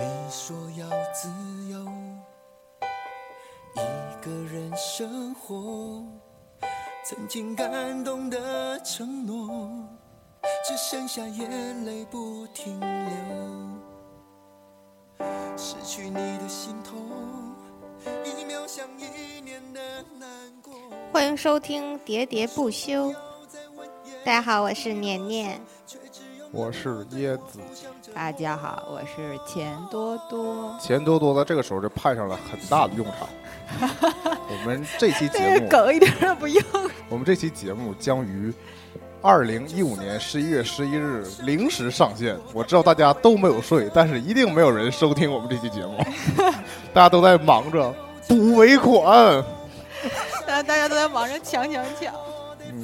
你说要自由，一个人生活，曾经感动的承诺，只剩下眼泪不停流。失去你的心痛，一秒像一年的难过。欢迎收听《喋喋不休》。大家好，我是年年。我是椰子，大家好，我是钱多多。钱多多在这个时候就派上了很大的用场。我们这期节目梗一点都不用。我们这期节目将于二零一五年十一月十一日零时上线。我知道大家都没有睡，但是一定没有人收听我们这期节目。大家都在忙着补尾款。大大家都在忙着抢抢抢。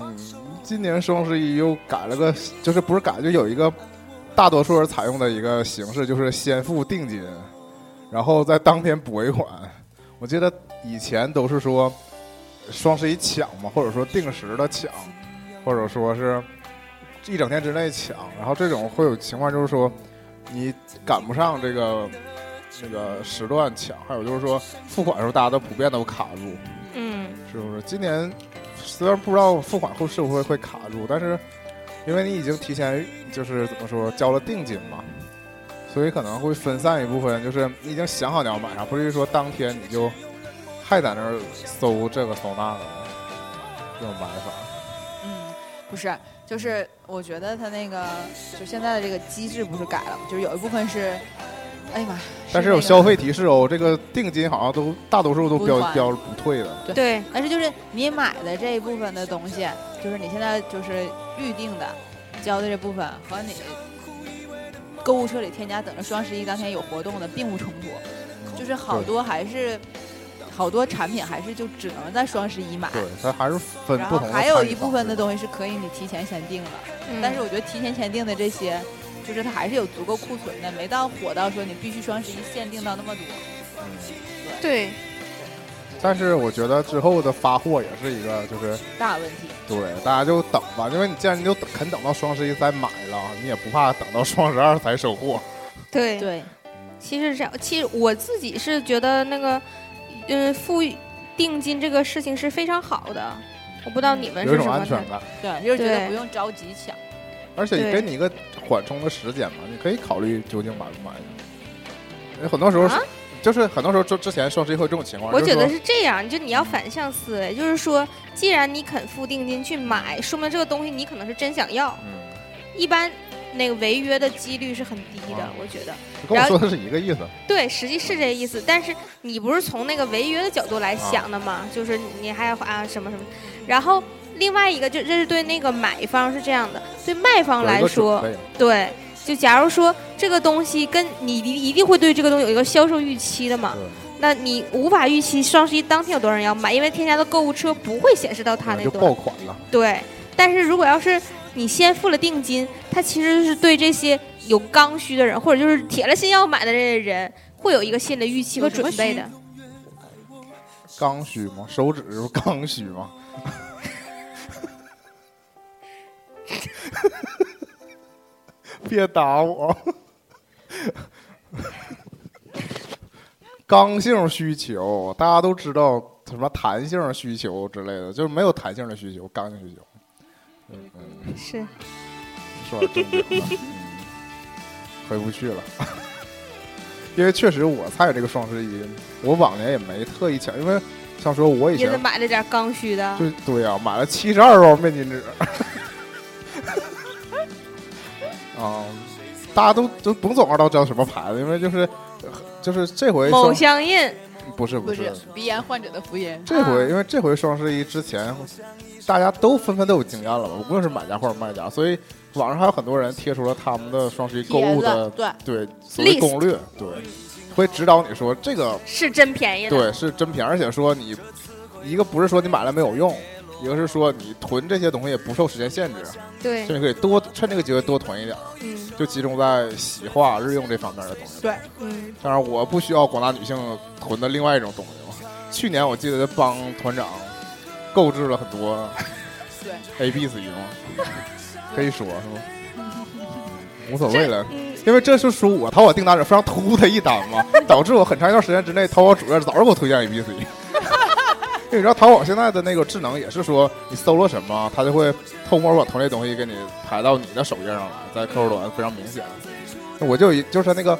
嗯，今年双十一又改了个，就是不是改，就有一个大多数人采用的一个形式，就是先付定金，然后在当天补尾款。我记得以前都是说双十一抢嘛，或者说定时的抢，或者说是一整天之内抢，然后这种会有情况就是说你赶不上这个那个时段抢，还有就是说付款的时候大家都普遍都卡住，嗯，是不是？今年。虽然不知道付款后是不是会卡住，但是因为你已经提前就是怎么说交了定金嘛，所以可能会分散一部分，就是你已经想好你要买啥，不至于说当天你就还在那儿搜这个搜那个这种买法。嗯，不是，就是我觉得他那个就现在的这个机制不是改了？就是有一部分是。哎呀妈！但是有消费提示哦，这个定金好像都大多数都标标不退的。对，但是就是你买的这一部分的东西，就是你现在就是预定的交的这部分和你购物车里添加等着双十一当天有活动的并不冲突，就是好多还是好多产品还是就只能在双十一买。对，它还是分不同的。还有一部分的东西是可以你提前先定的，但是我觉得提前先定的这些。就是它还是有足够库存的，没到火到说你必须双十一限定到那么多。嗯，对。但是我觉得之后的发货也是一个就是大问题。对，大家就等吧，因为你既然你就肯等到双十一再买了，你也不怕等到双十二才收货。对对。其实这样，其实我自己是觉得那个，嗯，付定金这个事情是非常好的。我不知道你们是什么安全感。对，就是觉得不用着急抢。而且给你一个缓冲的时间嘛，你可以考虑究竟买不买。因为很多时候是，就是很多时候之之前双十一会这种情况。我觉得是这样，就你要反向思维，就是说，既然你肯付定金去买，说明这个东西你可能是真想要。嗯。一般那个违约的几率是很低的，我觉得。跟我说的是一个意思。对，实际是这个意思，但是你不是从那个违约的角度来想的吗？就是你还要啊什么什么，然后。另外一个就这是对那个买方是这样的，对卖方来说，对，就假如说这个东西跟你一定会对这个东西有一个销售预期的嘛，那你无法预期双十一当天有多少人要买，因为添加的购物车不会显示到他那就爆款了。对，但是如果要是你先付了定金，他其实是对这些有刚需的人，或者就是铁了心要买的这些人，会有一个心理预期和准备的。刚需吗？手指是刚需吗？别打我！刚性需求，大家都知道什么弹性需求之类的，就是没有弹性的需求，刚性需求。嗯嗯，是。说到重点了，回不去了。因为确实我参与这个双十一，我往年也没特意抢，因为像说我以前买了点刚需的，对对呀，买了七十二包面巾纸。啊，大家都都甭总知道叫什么牌子，因为就是就是这回某香印不是不是鼻炎患者的福音。这回因为这回双十一之前，大家都纷纷都有经验了吧？无论是买家或者卖家，所以网上还有很多人贴出了他们的双十一购物的对对所谓攻略，对，会指导你说这个是真便宜，对，是真便宜，而且说你一个不是说你买了没有用。一个是说你囤这些东西也不受时间限制，对，所以可以多趁这个机会多囤一点，嗯，就集中在洗化日用这方面的东西。对，嗯。当然，我不需要广大女性囤的另外一种东西嘛。去年我记得帮团长购置了很多，对，A B C 嘛，可以说是吗？无所谓了。嗯，因为这是属我淘宝订单里非常突的一单嘛，导致我很长一段时间之内，淘宝主页早就给我推荐 A B C。你知道淘宝现在的那个智能也是说，你搜了什么，它就会偷摸把同类东西给你排到你的首页上来，在客户端非常明显。我就就是那个，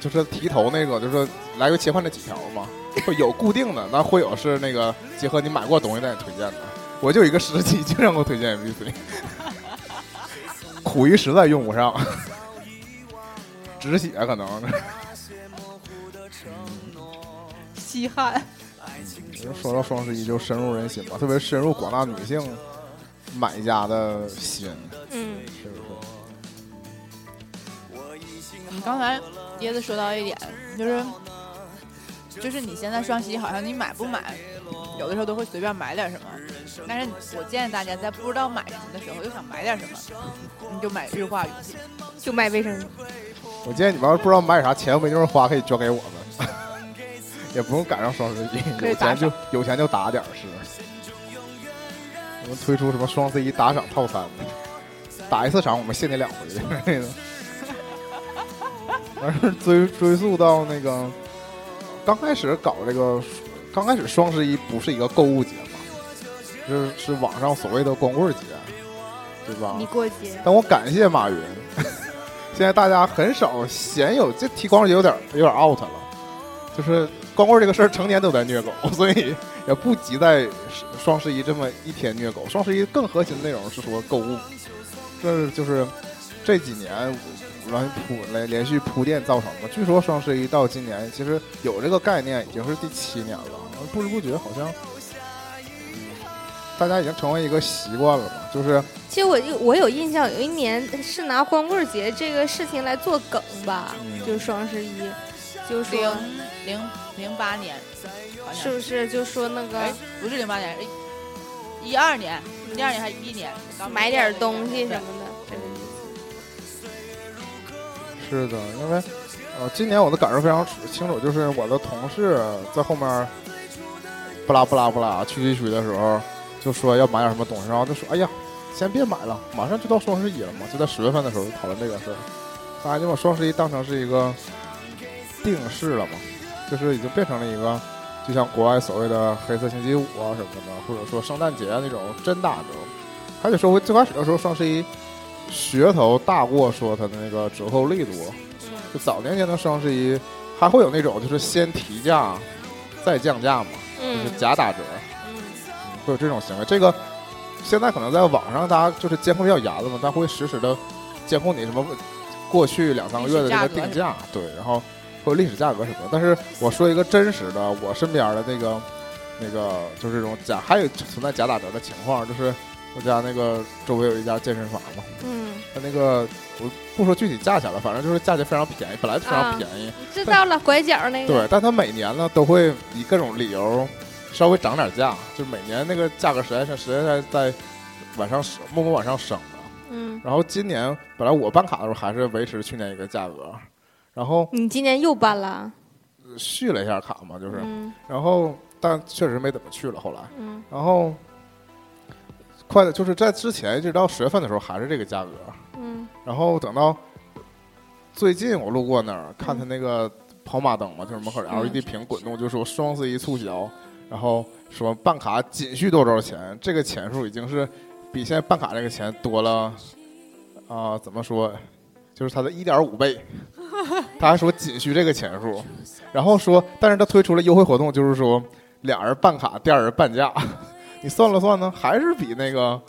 就是提头那个，就是来回切换那几条嘛，有固定的，那会有是那个结合你买过东西再推荐的。我就一个时期经常给我推荐 A B C，苦于实在用不上，止血可能。稀罕。说到双十一就深入人心吧，特别深入广大女性买家的心，嗯，是不是？你刚才椰子说到一点，就是就是你现在双十一好像你买不买，有的时候都会随便买点什么。但是我建议大家在不知道买什么的时候，又想买点什么，你就买日化用品。就买卫生巾。我建议你们要是不知道买啥，钱又没地方花，可以捐给我们，也不用赶上双十一，有钱就有钱就打点儿是。我们推出什么双十一打赏套餐，打一次赏我们限你两回的那个。完事儿追追溯到那个刚开始搞这个，刚开始双十一不是一个购物节嘛，是是网上所谓的光棍节，对吧？你过节，但我感谢马云，现在大家很少鲜有这提光棍节有点有点 out 了，就是光棍这个事儿成年都在虐狗，所以也不急在双十一这么一天虐狗。双十一更核心的内容是说购物，这就是这几年来铺来连续铺垫造成的。据说双十一到今年其实有这个概念已经是第七年了，不知不觉好像。大家已经成为一个习惯了嘛，就是其实我就我有印象，有一年是拿光棍节这个事情来做梗吧，嗯就是双十一，就是零说零零八年，是不是就说那个哎，不是零八年，一二年，一二年还是一一年？刚买点东西什么的，这个意思。是的，因为呃，今年我的感受非常清楚，就是我的同事在后面不拉不拉不拉去去去的时候，就说要买点什么东西，然后就说：“哎呀，先别买了，马上就到双十一了嘛。”就在十月份的时候讨论这个事儿，大家就把双十一当成是一个定式了嘛，就是已经变成了一个，就像国外所谓的黑色星期五啊什么的，或者说圣诞节啊那种真打折。还得说回最开始的时候，双十一噱头大过说它的那个折扣力度。就早年间的双十一，还会有那种就是先提价再降价嘛，就是嗯假打折，嗯会有这种行为。这个现在可能在网上大家就是监控比较严了嘛，但会实时的监控你什么过去两三个月的这个定价，对，然后会有历史价格什么的。但是我说一个真实的，我身边的那个那个就是这种假，还有存在假打折的情况，就是我家那个周围有一家健身房嘛，嗯，它那个我不说具体价钱了，反正就是价钱非常便宜，本来就非常啊便宜。知道了，拐角那个。对，但它每年呢都会以各种理由稍微涨点价，就是每年那个价格实在是实在在在往上升，默默往上升的。嗯，然后今年本来我办卡的时候还是维持去年一个价格，然后你今年又办了？续了一下卡嘛，就是，嗯。然后但确实没怎么去了后来，嗯。然后快的就是在之前一直到十月份的时候还是这个价格，嗯。然后等到最近我路过那儿看他那个跑马灯嘛，就是门口 LED 屏滚动，就说双十一促销，然后说办卡仅需多少钱，这个钱数已经是比现在办卡这个钱多了啊、怎么说？就是它的一点五倍。他还说仅需这个钱数，然后说，但是他推出了优惠活动，就是说俩人办卡，第二人半价。你算了算呢，还是比那个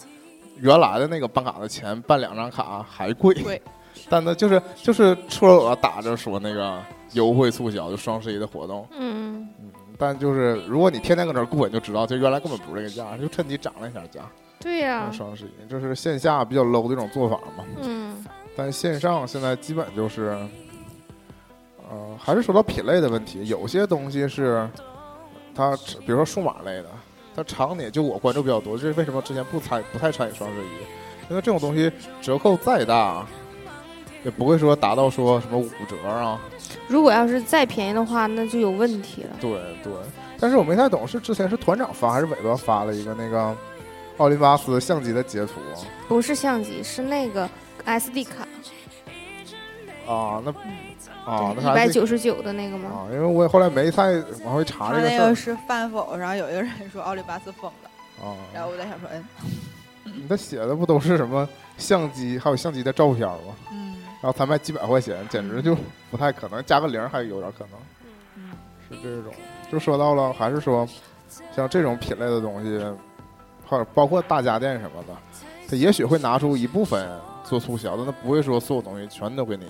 原来的那个办卡的钱办两张卡还贵。贵 但呢，就是就是出了额打着说那个优惠促销，就双十一的活动。嗯，但就是如果你天天搁那儿过，你就知道，就原来根本不是这个价，就趁机涨了一下价。对呀、双十一这是线下比较 low 的一种做法嘛。嗯但线上现在基本就是，呃，还是说到品类的问题，有些东西是它，比如说数码类的，它常年就我关注比较多，这是为什么之前不参不太参与双十一，因为这种东西折扣再大，也不会说达到说什么五折啊，如果要是再便宜的话，那就有问题了。对对。但是我没太懂，是之前是团长发还是尾巴发了一个那个奥林巴斯相机的截图啊？不是相机，是那个 SD 卡。啊，那啊，一百九十九的那个吗？啊，因为我也后来没再往回查他这个事儿那个是饭否，然后有一个人说奥利巴斯疯了，然啊。后我在想说，嗯 你那写的不都是什么相机，还有相机的照片吗？嗯然后才卖几百块钱，简直就不太可能，加个零还有点可能。嗯，是这种，就说到了，还是说像这种品类的东西，或者包括大家电什么的，他也许会拿出一部分做促销，但它不会说所有东西全都给你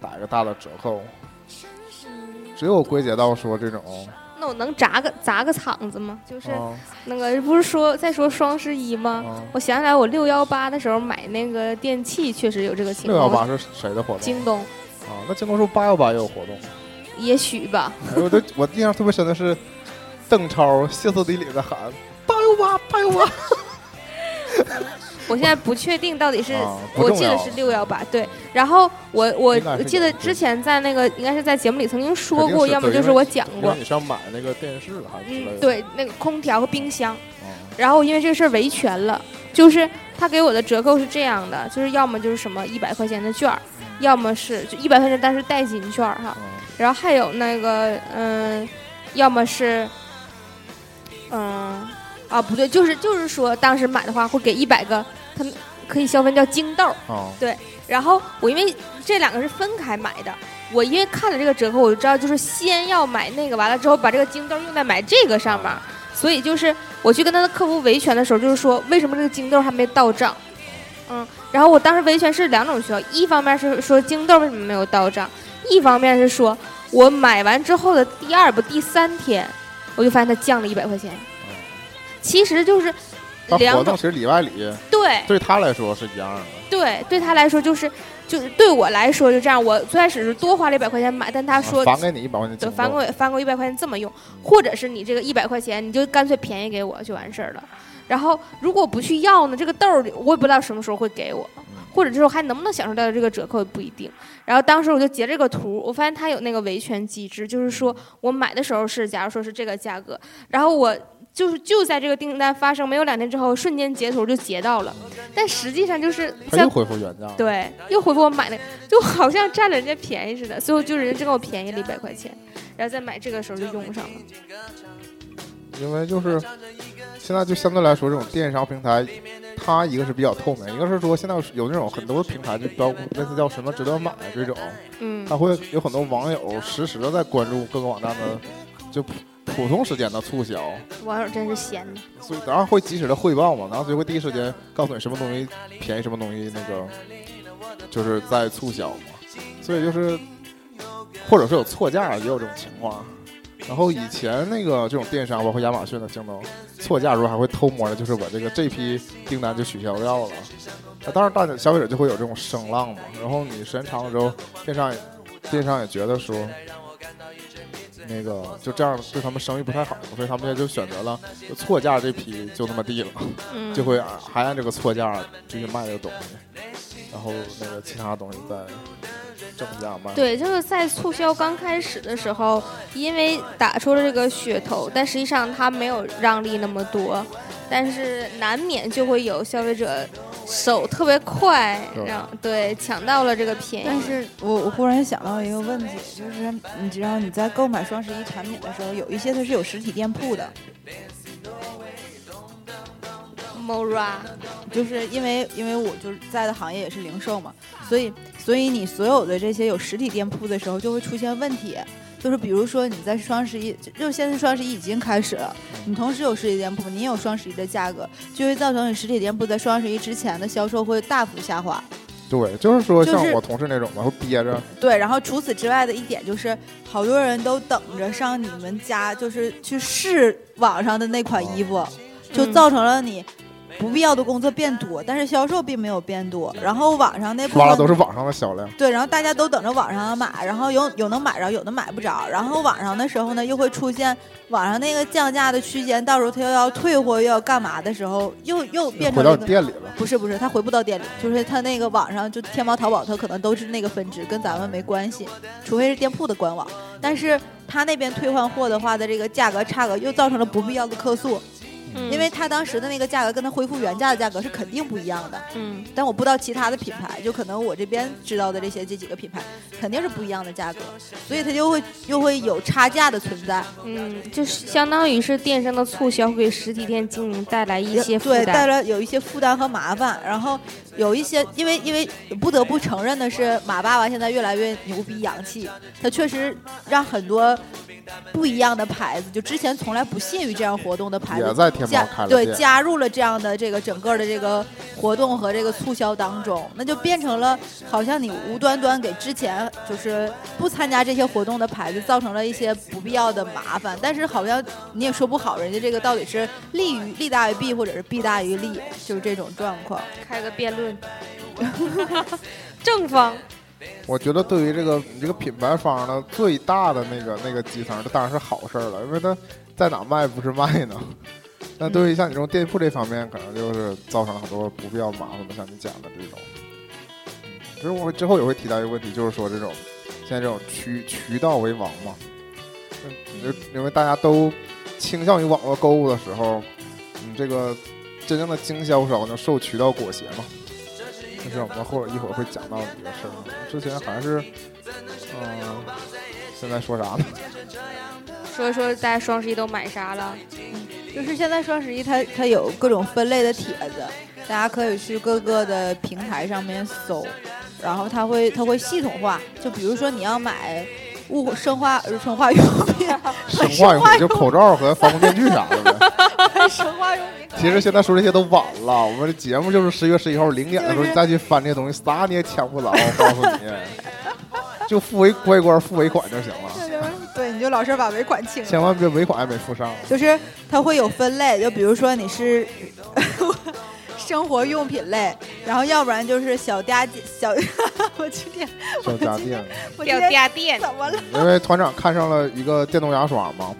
打一个大的折扣。只有归结到说这种，那我能砸个砸个场子吗？就是啊那个不是说在说双十一吗？啊，我想起来，我六幺八的时候买那个电器，确实有这个情况。六幺八是谁的活动？京东，啊，那京东是八幺八也有活动。也许吧。哎，我都我印象特别深的是，邓超歇斯底里的喊八幺八八幺八，我现在不确定到底是，啊我记得是六幺八对。然后我我记得之前在那个应该是在节目里曾经说过，要么就是我讲过，你是要买那个电视还是之类的？嗯，对，那个空调和冰箱。啊然后因为这个事儿维权了，就是他给我的折扣是这样的，就是要么就是什么一百块钱的券儿，要么是就一百块钱但是代金券儿哈，啊然后还有那个嗯，要么是嗯啊不对，就是就是说当时买的话会给一百个，他们可以消费叫京豆儿，啊然后我因为这两个是分开买的。我因为看了这个折扣，我就知道就是先要买那个，完了之后把这个京豆用在买这个上面，所以就是我去跟他的客服维权的时候，就是说为什么这个京豆还没到账？嗯，然后我当时维权是两种需要，一方面是说京豆为什么没有到账，一方面是说我买完之后的第二不第三天，我就发现它降了一百块钱，其实就是它两种活动其实里外里对对他来说是一样的。对对他来说就是就是对我来说就这样，我最开始是多花了一百块钱买，但他说返给你一百块钱对，返给我返给我一百块钱这么用，或者是你这个一百块钱，你就干脆便宜给我就完事儿了。然后如果不去要呢，这个豆儿我也不知道什么时候会给我，或者之后还能不能享受到这个折扣也不一定。然后当时我就截这个图，我发现他有那个维权机制，就是说我买的时候是假如说是这个价格，然后我。就是就在这个订单发生没有两天之后，瞬间截图就截到了，但实际上就是在他又恢复原价。对，又回复我买那个，就好像占了人家便宜似的。最后就人家真给我便宜了一百块钱，然后再买这个时候就用上了。因为就是现在就相对来说，这种电商平台，它一个是比较透明，一个是说现在有那种很多平台，就包括类似叫什么值得买这种，嗯它会有很多网友实时的在关注各个网站的就普普通时间的促销，网友真是闲的。所以然后会及时的汇报嘛，然后就会第一时间告诉你什么东西便宜，什么东西那个就是在促销嘛，所以就是或者是有错价也有这种情况。然后以前那个这种电商，包括亚马逊的京东，错价的时候还会偷摸的，就是把这个这批订单就取消掉了。那当然，大家消费者就会有这种声浪嘛。然后你时间长了之后，电商也电商也觉得说，那个就这样对他们生意不太好，所以他们也就选择了就错价这批就那么地了，嗯，就会啊还按这个错价继续卖这个东西，然后那个其他东西再正价卖。对，就是在促销刚开始的时候，因为打出了这个噱头，但实际上他没有让利那么多，但是难免就会有消费者手特别快，对让对抢到了这个便宜。但是我我忽然想到一个问题，就是你知道你在购买双十一产品的时候，有一些它是有实体店铺的，Mora，就是因为因为我就是在的行业也是零售嘛，所以所以你所有的这些有实体店铺的时候就会出现问题，就是比如说你在双十一，就就现在双十一已经开始了，你同时有实体店铺，你有双十一的价格，就会造成你实体店铺在双十一之前的销售会大幅下滑。对，就是说就是像我同事那种嘛，会憋着，对，然后除此之外的一点就是，好多人都等着上你们家，就是去试网上的那款衣服，就嗯造成了你不必要的工作变多，但是销售并没有变多。然后网上那部分刷的都是网上的销量。对，然后大家都等着网上买，然后有有能买着，有的买不着。然后网上的时候呢，又会出现网上那个降价的区间，到时候他又要退货又要干嘛的时候，又又变成了一个。到店里了，不是不是，他回不到店里，就是他那个网上就天猫、淘宝，他可能都是那个分支，跟咱们没关系，除非是店铺的官网。但是他那边退换货的话的这个价格差额，又造成了不必要的客诉，嗯因为它当时的那个价格跟它恢复原价的价格是肯定不一样的。嗯但我不知道其他的品牌，就可能我这边知道的这些这几个品牌肯定是不一样的价格，所以它就会又会有差价的存在，嗯，就是相当于是电商的促销会给实体店经营带来一些负对，带。来有一些负担和麻烦，然后有一些，因为因为不得不承认的是，马爸爸现在越来越牛逼洋气，他确实让很多不一样的牌子，就之前从来不屑于这样活动的牌子。也在天猫加对开了店。加入了这样的这个整个的这个活动和这个促销当中，那就变成了好像你无端端给之前就是不参加这些活动的牌子造成了一些不必要的麻烦，但是好像你也说不好人家这个到底是利于利大于弊，或者是弊大于利，就是这种状况。开个辩论，正方我觉得对于这个你这个品牌方呢，最大的那个那个基层，这当然是好事儿了，因为它在哪卖不是卖呢？那对于像你这种店铺这方面，可能就是造成了很多不必要麻烦的，像你讲的这种。嗯其实我会之后也会提到一个问题，就是说这种现在这种渠渠道为王嘛，因为大家都倾向于网络购物的时候，你这个真正的经销商就受渠道裹挟嘛。这是我们后一会儿会讲到的一个事儿。之前还是，嗯、现在说啥呢？说说大家双十一都买啥了？就是现在双十一它它有各种分类的帖子，大家可以去各个的平台上面搜，然后它会它会系统化，就比如说你要买物生化呃生化用品，生化用品就口罩和防护面具啥的其实现在说这些都晚了，我们的节目就是十月十一号零点的时候，你再去翻这些东西，啥你也抢不着。我告诉你，就付尾乖乖付尾款就行了，对，你就老实把尾款清了。千万别尾款还没付上。就是它会有分类，就比如说你是 生活用品类，然后要不然就是小家电小，我今天小家电，掉我今天家电，怎么了？因为团长看上了一个电动牙刷嘛，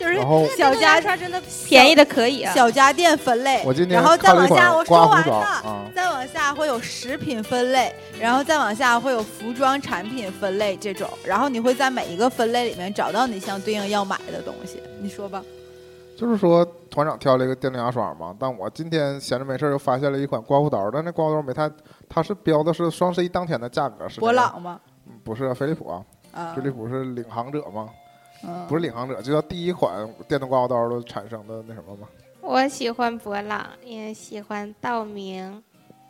就是小家刷真的便宜的可以啊。小家电分类，我今天然后再往下款刮胡我说完了，刀啊，再往下会有食品分类，然后再往下会有服装产品分类这种，然后你会在每一个分类里面找到你相对应要买的东西。你说吧，就是说团长挑了一个电动牙刷嘛，但我今天闲着没事儿又发现了一款刮胡刀，但那刮胡刀没太，它是标的是双十一当天的价格是、博，朗吗？嗯不是飞利浦啊，啊飞，利浦是领航者吗？嗯不是领航者，就叫第一款电动刮胡刀的产生的那什么吗。我喜欢博朗，也喜欢道明。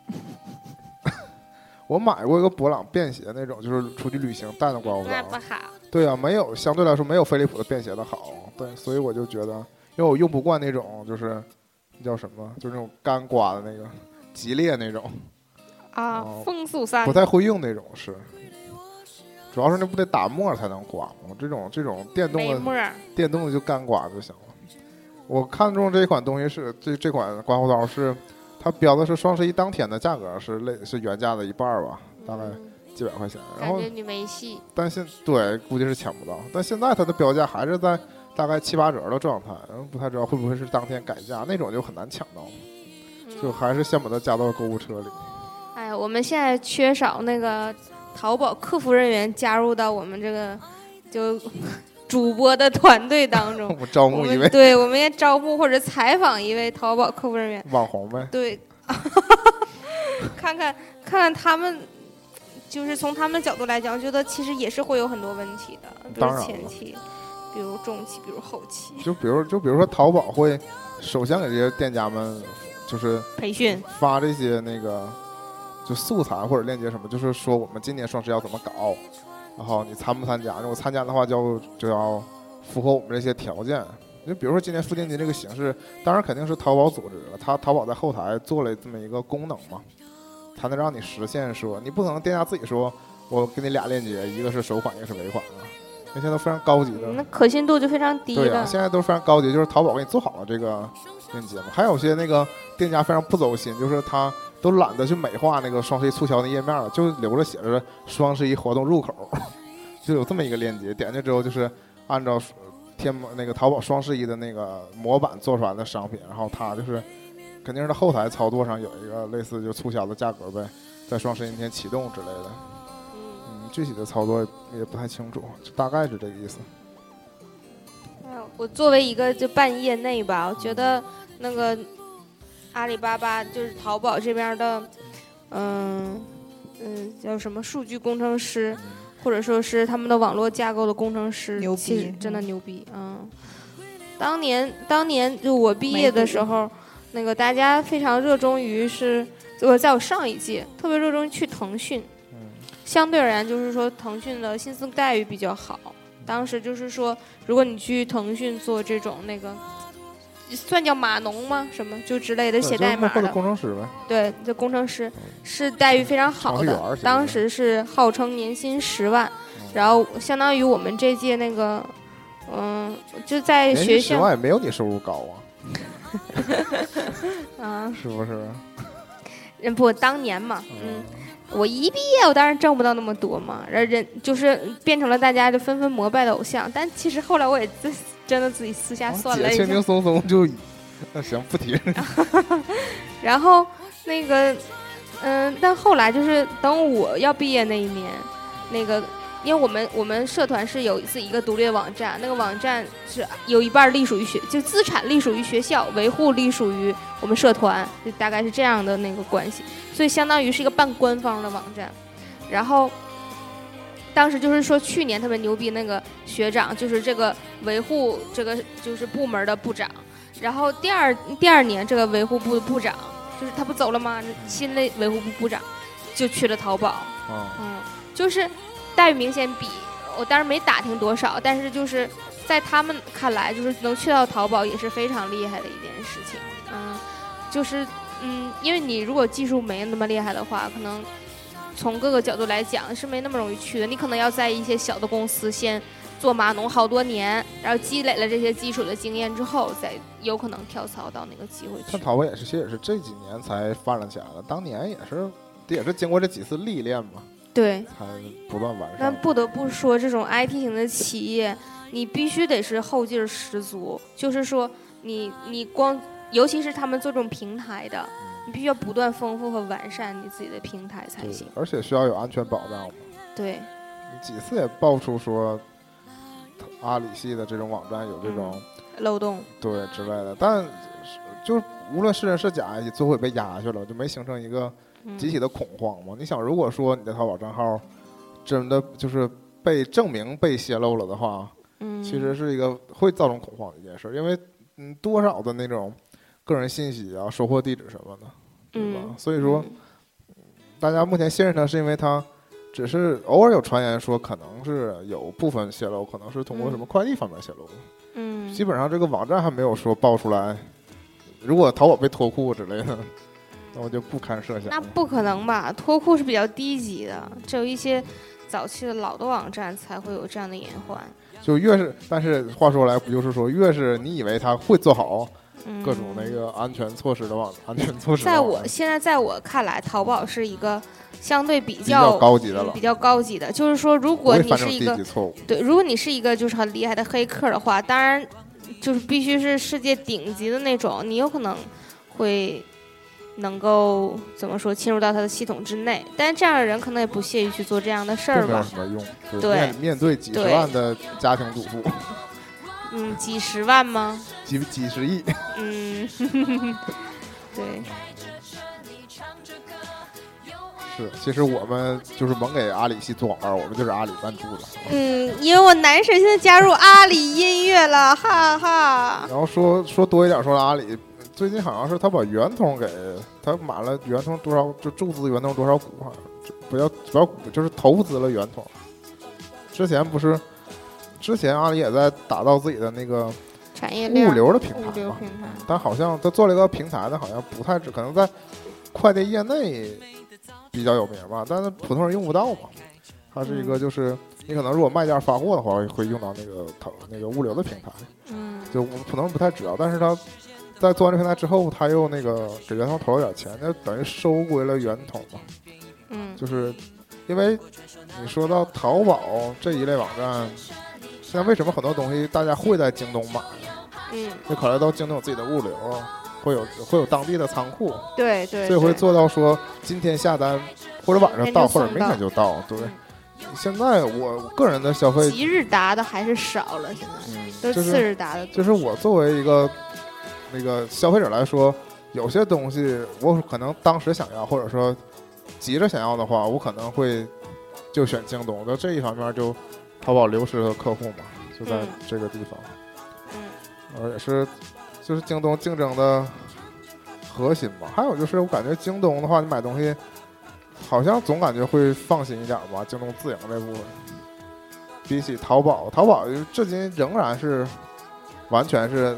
我买过一个博朗便携那种，就是出去旅行带的刮胡刀。那不好，对啊，没有相对来说没有飞利浦的便携的好。对，所以我就觉得，因为我用不惯那种就是那叫什么，就是那种干刮的那个吉列那种，啊哦，风速三不太会用那种是。主要是那不得打沫才能刮吗？这种这种电动的电动的就干刮就行了。我看中这款东西是这这款刮胡刀是，它标的是双十一当天的价格是类是原价的一半儿吧，大概嗯几百块钱。然后你没戏。但现对估计是抢不到，但现在它的标价还是在大概七八折的状态，然后不太知道会不会是当天改价那种就很难抢到，就嗯还是先把它加到购物车里。哎呀，我们现在缺少那个淘宝客服人员加入到我们这个就主播的团队当中。我招募一位。对，我们也招募或者采访一位淘宝客服人员，网红呗，对，看看看看他们，就是从他们的角度来讲，我觉得其实也是会有很多问题的，比如前期，比如中期，比如后期。就比如就比如说淘宝会首先给这些店家们就是培训。发这些那个就素材或者链接什么，就是说我们今年双十一要怎么搞，然后你参不参加？如果参加的话就就要符合我们这些条件。就比如说今年付定金这个形式，当然肯定是淘宝组织了，他淘宝在后台做了这么一个功能嘛，才能让你实现说，你不可能店家自己说我给你俩链接，一个是首款，一个是尾款啊，那现在都非常高级的。那可信度就非常低对呀、了。现在都非常高级，就是淘宝给你做好了这个链接嘛。还有些那个店家非常不走心，就是他都懒得去美化那个双十一促销的页面了，就留着写着双十一活动入口，就有这么一个链接，点进去之后就是按照天猫那个淘宝双十一的那个模板做出来的商品，然后它就是肯定是它后台操作上有一个类似就促销的价格呗，在双十一那天启动之类的。嗯，嗯，具体的操作也不太清楚，就大概是这个意思。哎我作为一个就半业内吧，我觉得那个阿里巴巴就是淘宝这边的，嗯嗯，叫什么数据工程师，或者说是他们的网络架构的工程师，牛其实逼真的牛逼，嗯。当年当年就我毕业的时候，那个大家非常热衷于是，我在我上一届特别热衷于去腾讯，嗯相对而言就是说腾讯的薪资待遇比较好。当时就是说，如果你去腾讯做这种那个，算叫码农吗？什么？就之类的写代码或者的，工程师呗。对，这工程师是待遇非常好的当时是号称年薪十万，嗯。然后相当于我们这届那个，嗯，就在学校薪十万也没有你收入高啊，啊，是不是？人不，当年嘛，嗯，我一毕业我当然挣不到那么多嘛，然后人就是变成了大家就纷纷膜拜的偶像，但其实后来我也自真的自己私下啊算了一下姐轻轻，松松就，那行不提。然后那个，嗯，但后来就是等我要毕业那一年，那个，因为我们我们社团是有自己一个独立的网站，那个网站是有一半儿隶属于学，就资产隶属于学校，维护隶属于我们社团，就大概是这样的那个关系，所以相当于是一个半官方的网站。然后当时就是说，去年特别牛逼那个学长，就是这个维护这个就是部门的部长。然后第二第二年，这个维护部的部长就是他不走了吗？新的维护部部长就去了淘宝，啊，嗯，就是待遇明显比我当时没打听多少，但是就是在他们看来，就是能去到淘宝也是非常厉害的一件事情，嗯，就是嗯，因为你如果技术没那么厉害的话，可能从各个角度来讲是没那么容易去的，你可能要在一些小的公司先。做码农好多年，然后积累了这些基础的经验之后，再有可能跳槽到那个机会去看。淘宝也是，其实也是这几年才发展起来的，当年也是也是经过这几次历练嘛，对，才不断完善。但不得不说，这种 IT 型的企业，你必须得是后劲儿十足。就是说你，你光，尤其是他们做这种平台的，你必须要不断丰富和完善你自己的平台才行。，而且需要有安全保障嘛。对，几次也爆出说，阿里系的这种网站有这种、漏洞，对之类的，但是就是无论是真是假，也最后也被压下去了，就没形成一个嗯，集体的恐慌嘛。你想，如果说你的淘宝账号真的就是被证明被泄露了的话，嗯，其实是一个会造成恐慌的一件事，因为嗯，多少的那种个人信息啊、收货地址什么的，对吧？嗯，所以说，嗯大家目前信任它，是因为他只是偶尔有传言说可能是有部分泄露，可能是通过什么快递方面泄露的。嗯，基本上这个网站还没有说爆出来，如果淘宝被脱裤之类的，那我就不堪设想。那不可能吧？脱裤是比较低级的，只有一些早期的老的网站才会有这样的隐患。就越是，但是话说来，不就是说，越是你以为他会做好嗯，各种那个安全措施的网，安全措施在我现在，在我看来，淘宝是一个相对比比较较高级的了嗯比，较高级的。就是说，如果你是一个。对，如果你是一个就是很厉害的黑客的话，当然就是必须是世界顶级的那种，你有可能会能够怎么说侵入到他的系统之内。但是这样的人可能也不屑于去做这样的事儿并没有吧。什么用。就是对面面对几十万的家庭主妇，嗯，几十万吗？几几十亿，嗯，对，是。其实我们就是猛给阿里系做广告，我们就是阿里赞助的。嗯，因为我男神现在加入阿里音乐了，哈哈。然后说说多一点，说阿里最近好像是他把圆通给他买了圆通多少，就注资圆通多少股，好像就不要不要股，就是投资了圆通。之前不是，之前阿里也在打造自己的那个产业链物流的平物台嘛，流平台，但好像他做了一个平台呢，好像不太只可能在快递业内比较有名吧，但是普通人用不到嘛。它是一个就是你可能如果卖家发货的话，会用到那个淘那个物流的平台。嗯就我们普通人不太知道，但是他在做完这平台之后，他又那个给圆通投了点钱，那等于收归了圆通嘛。嗯就是因为你说到淘宝这一类网站，现在为什么很多东西大家会在京东买？嗯，就考虑到京东有自己的物流，会有会有当地的仓库，对对，所以会做到说今天下单或者晚上到，或者明天就到。对嗯，现在我个人的消费，即日达的还是少了，现在嗯，都就是次日达的多。就是我作为一个那个消费者来说，有些东西我可能当时想要，或者说急着想要的话，我可能会就选京东。在这一方面，就淘宝流失的客户嘛，就在嗯这个地方，嗯而也是就是京东竞争的核心吧。还有就是，我感觉京东的话，你买东西好像总感觉会放心一点吧，京东自营这部分。比起淘宝，淘宝至今仍然是完全是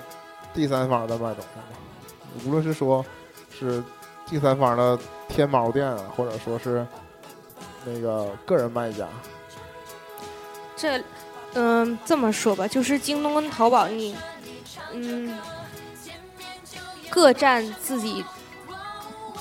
第三方在卖东西嘛，无论是说是第三方的天猫店啊，或者说是那个个人卖家，这，嗯，这么说吧，就是京东跟淘宝，你，嗯，各占自己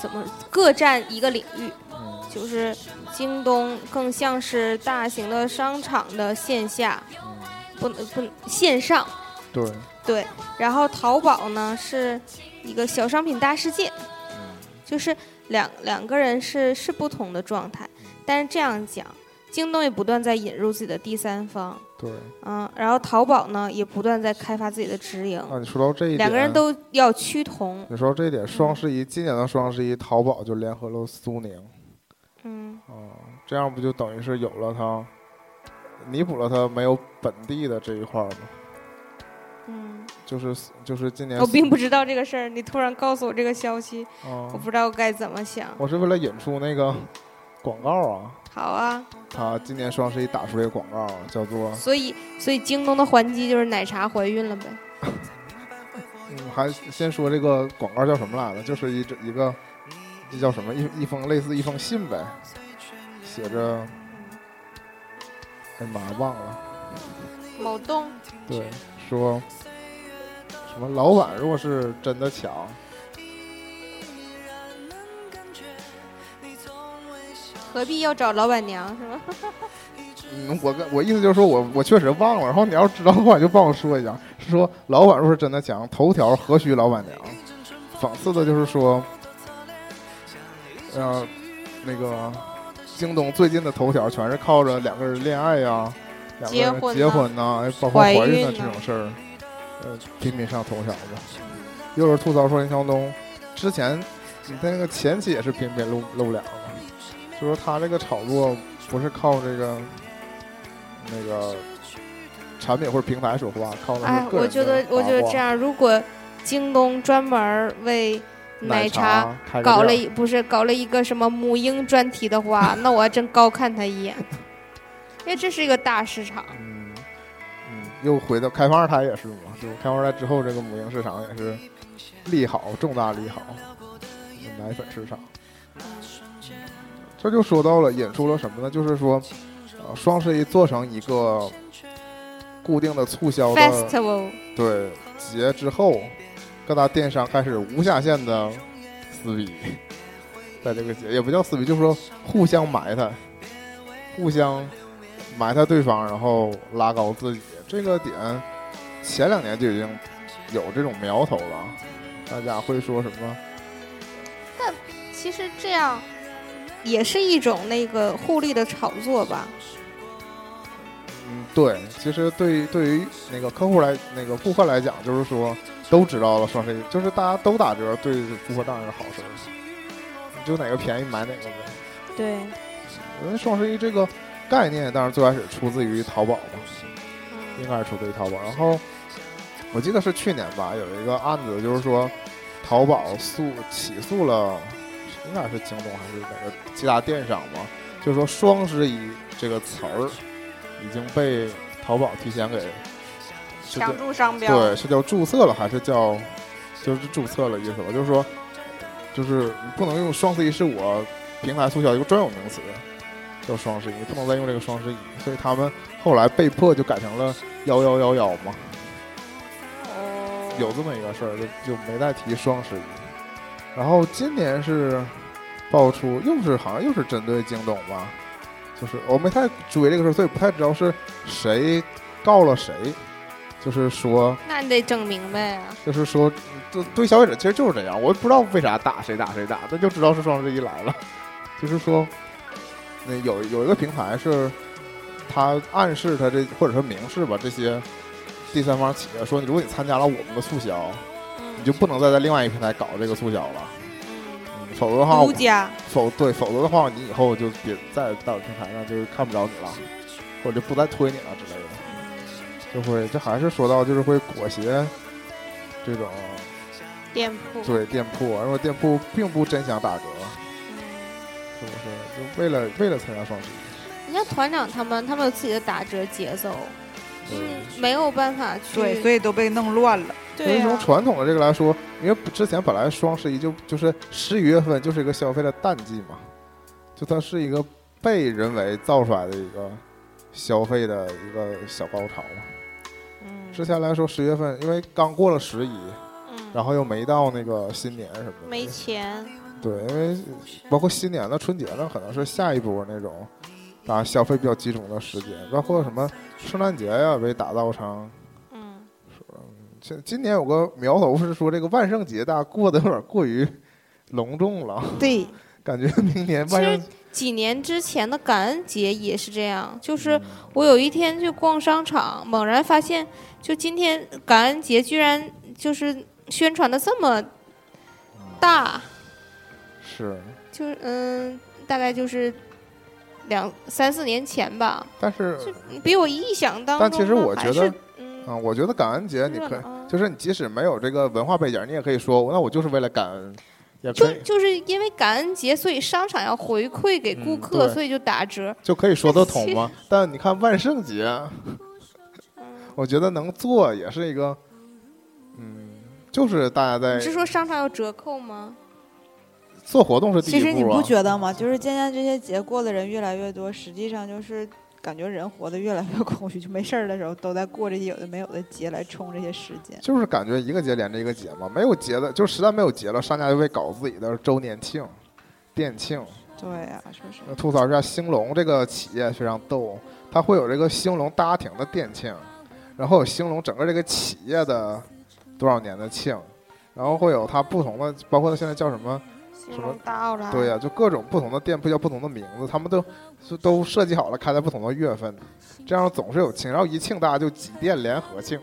怎么各占一个领域，嗯。就是京东更像是大型的商场的线下，嗯，不能不能线上，对，对，然后淘宝呢是一个小商品大世界，嗯。就是两两个人是是不同的状态，但是这样讲，京东也不断在引入自己的第三方，对。嗯，然后淘宝呢也不断在开发自己的直营，啊，你说到这一点，两个人都要趋同，你说到这一点，双十一今年的双十一，淘宝就联合了苏宁，嗯啊，这样不就等于是有了它，弥补了它没有本地的这一块儿吗？嗯，就是就是今年我并不知道这个事儿，你突然告诉我这个消息，啊我，不知道该怎么想。我是为了引出那个广告啊，好啊，他今年双十一打出一个广告，叫做所以所以京东的还击就是奶茶怀孕了呗。嗯，还先说这个广告叫什么来着？就是一一个这叫什么一一封类似一封信呗，写着，哎妈忘了。某东对，说什么老板若是真的强，何必要找老板娘是吧？嗯，我跟我意思就是说我我确实忘了，然后你要知道的话，你就帮我说一下，是说老板若是真的强，头条何须老板娘？讽刺的就是说，呃，那个京东最近的头条全是靠着两个人恋爱呀、两个人结婚呐结婚呐、哎，包括怀孕的这种事儿，呃，频频上头条的。又是吐槽说任强东之前你那个前期也是频频露露脸嘛，就说他这个炒作不是靠这个那个产品或者平台说话，靠的是哎，个人我觉得我觉得这样，如果京东专门为奶茶搞了一不是搞了一个什么母婴专题的话，那我还真高看他一眼，因为这是一个大市场。嗯嗯，又回到开放二胎也是嘛，就开放二胎之后，这个母婴市场也是利好，重大利好，奶粉市场。这就说到了引出了什么呢？就是说，呃，双十一做成一个固定的促销的 Festival，对节之后，各大电商开始无下限的撕逼，在这个节也不叫撕逼，就是说互相埋汰，互相埋汰对方，然后拉高自己。这个点前两年就已经有这种苗头了，大家会说什么？但其实这样也是一种那个互利的炒作吧。嗯，对，其实对于对于那个客户来，那个顾客来讲，就是说都知道了双十一，就是大家都打折，对顾客当然是好事儿，就哪个便宜买哪个呗。对，因为双十一这个概念，当然最开始出自于淘宝嘛，应嗯该是出自于淘宝。然后我记得是去年吧，有一个案子，就是说淘宝诉起诉了，应该是京东还是哪个其他电商嘛，就是说双十一这个词儿已经被淘宝提前给抢注商标。对，是叫注册了还是叫就是注册了意思吧？就是说，就是你不能用双十一是我平台促销一个专有名词，叫双十一，不能再用这个双十一，所以他们后来被迫就改成了幺幺幺幺嘛，哦，有这么一个事儿，就就没再提双十一。然后今年是爆出又是好像又是针对京东吧，就是我没太追这个事儿，所以不太知道是谁告了谁，就是说。那你得整明白啊。就是说，对对消费者其实就是这样，我也不知道为啥打谁打谁打，但就知道是双十一来了。就是说，那有有一个平台是，他暗示他这或者说明示吧，这些第三方企业说，如果你参加了我们的促销，你就不能再在另外一个平台搞这个促销了，否则的话，独家，否对，否则的话，你以后就别再到平台上就看不着你了，或者就不再推你了之类的，就会这还是说到就是会裹挟这种店铺，对店铺，因为店铺并不真想打折，嗯是不是？就为了为了参加双十一，人家团长他们，他们有自己的打折节奏，对。嗯，没有办法去，对，所以都被弄乱了。因为从传统的这个来说，因为之前本来双十一就就是十一月份就是一个消费的淡季嘛，就它是一个被人为造出来的一个消费的一个小高潮嘛。嗯之前来说，十月份因为刚过了十一，嗯，然后又没到那个新年什么的，没钱，对，因为包括新年的、春节呢，可能是下一波那种大家消费比较集中的时间，包括什么圣诞节呀，被打造成嗯，今今年有个苗头是说这个万圣节大家过得有点过于隆重了，对，感觉明年万圣几年之前的感恩节也是这样，就是嗯。我有一天去逛商场，猛然发现，就今天感恩节居然就是宣传的这么大，是，就是嗯，大概就是两三四年前吧，但是比我意想当中但其实我还觉得是嗯，啊，我觉得感恩节你可以，就是你即使没有这个文化背景，你也可以说，那我就是为了感恩，就就是因为感恩节，所以商场要回馈给顾嗯客，对所以就打折。就可以说得通吗？但你看万圣节，嗯我觉得能做也是一个，嗯，就是大家在你是说商场有折扣吗？做活动是第一其实你不。觉得吗？就是渐渐这些节过的人越来越多，实际上就是感觉人活得越来越空虚，就没事儿的时候都在过这些有的没有的节来冲这些时间。就是感觉一个节连着一个节嘛，没有节的，就实在没有节了，商家就会搞自己的周年庆、店庆。对呀、确实。吐槽一下兴隆这个企业非常逗，它会有这个兴隆大庭的店庆，然后有兴隆整个这个企业的多少年的庆，然后会有它不同的，包括它现在叫什么？兴隆大奥拉，对呀、就各种不同的店铺叫不同的名字，他们都是都设计好了开在不同的月份，这样总是有庆，然后一庆大家就几店联合庆。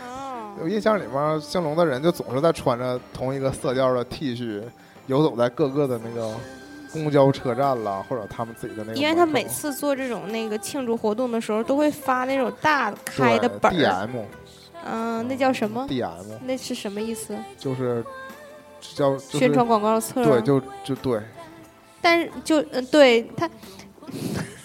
哦，我印象里面，兴隆的人就总是在穿着同一个色调的 T 恤，游走在各个的那个公交车站啦，或者他们自己的那个。因为他每次做这种那个庆祝活动的时候，都会发那种大开的本儿，DM 嗯，那叫什么？DM 那是什么意思？就是叫、就是、宣传广告册。对，就就对，但是就嗯，对他，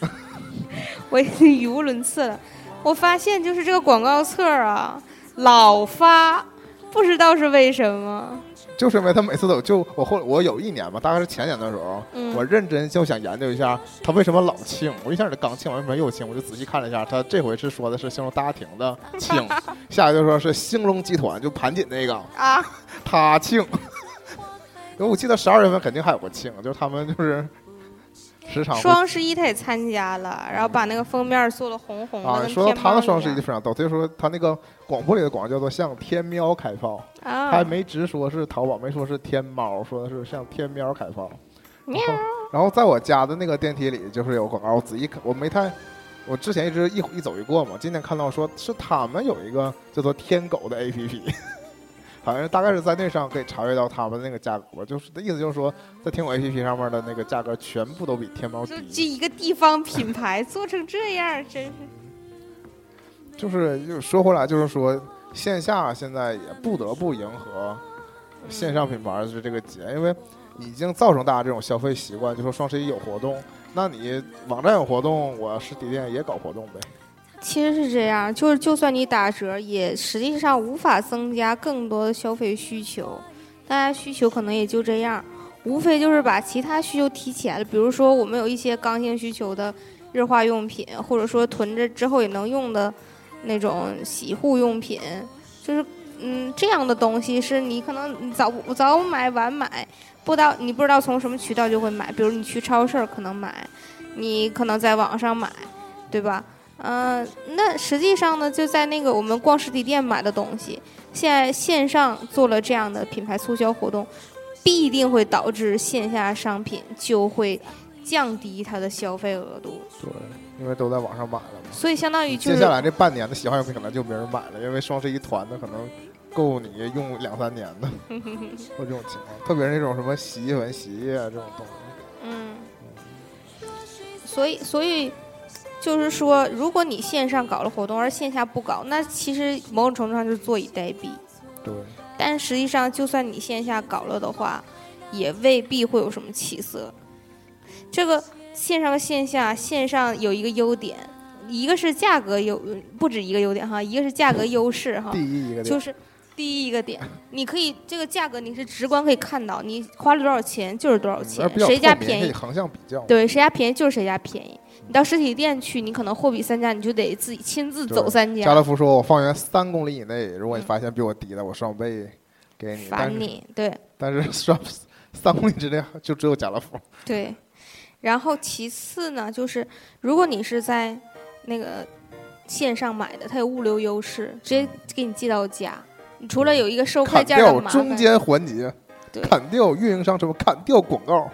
我已经语无伦次了。我发现就是这个广告册啊，老发，不知道是为什么。就是因为他每次都就我后我有一年吧，大概是前年的时候，嗯我认真就想研究一下他为什么老庆。我一下子刚庆，为什么又庆？我就仔细看了一下，他这回是说的是兴隆大庭的庆，下一个就说是兴隆集团就盘锦那个啊，他庆。因为我记得十二月份肯定还有个庆，就是他们就是时常双十一他也参加了，然后把那个封面做了红红的，啊，说到他的双十一就非常逗，他就说他那个广播里的广告叫做向天喵开放，啊，他还没直说是淘宝，没说是天猫，说的是向天喵开放。喵然，然后在我家的那个电梯里就是有广告，我仔细看，我没太，我之前一直一一走一过嘛，今天看到说是他们有一个叫做天狗的 APP，好像大概是在那上可以查阅到他们的那个价格，就是意思就是说，在天狗 APP 上面的那个价格全部都比天猫就这，一个地方品牌做成这样，真是。就是就是说回来就是说线下现在也不得不迎合线上品牌是这个节，因为已经造成大家这种消费习惯，就说双十一有活动，那你网站有活动，我实体店也搞活动呗。其实是这样，就是就算你打折，也实际上无法增加更多的消费需求，大家需求可能也就这样，无非就是把其他需求提起来了。比如说，我们有一些刚性需求的日化用品，或者说囤着之后也能用的那种洗护用品，就是嗯这样的东西是你可能早早买晚买，不知道你不知道从什么渠道就会买，比如你去超市可能买，你可能在网上买，对吧？嗯、那实际上呢，就在那个我们逛实体店买的东西，现在线上做了这样的品牌促销活动，必定会导致线下商品就会降低它的消费额度，对，因为都在网上买了嘛。所以相当于就是接下来这半年的喜欢用品可能就没人买了，因为双十一团的可能够你用两三年的，或这种情况。特别是那种什么洗衣粉、洗衣液啊这种东西。嗯，所以所以就是说，如果你线上搞了活动，而线下不搞，那其实某种程度上就是坐以待毙。对，但实际上，就算你线下搞了的话，也未必会有什么起色。这个线上和线下，线上有一个优点，一个是价格有不止一个优点哈，一个是价格优势哈第，一一个点就是第一一个点，你可以这个价格你是直观可以看到，你花了多少钱就是多少钱谁家便宜横向比较。对，谁家便宜就是谁家便宜。你到实体店去，你可能货比三家，你就得自己亲自走三家家乐，福说，我方圆三公里以内，如果你嗯发现比我低的，我双倍给你。但是烦你。对但是双三公里之内就只有家乐福。对，然后其次呢，就是如果你是在那个线上买的，它有物流优势，直接给你寄到家。你除了有一个收快砍件儿的麻掉中，间环节，对砍掉运营商什么，砍掉广告。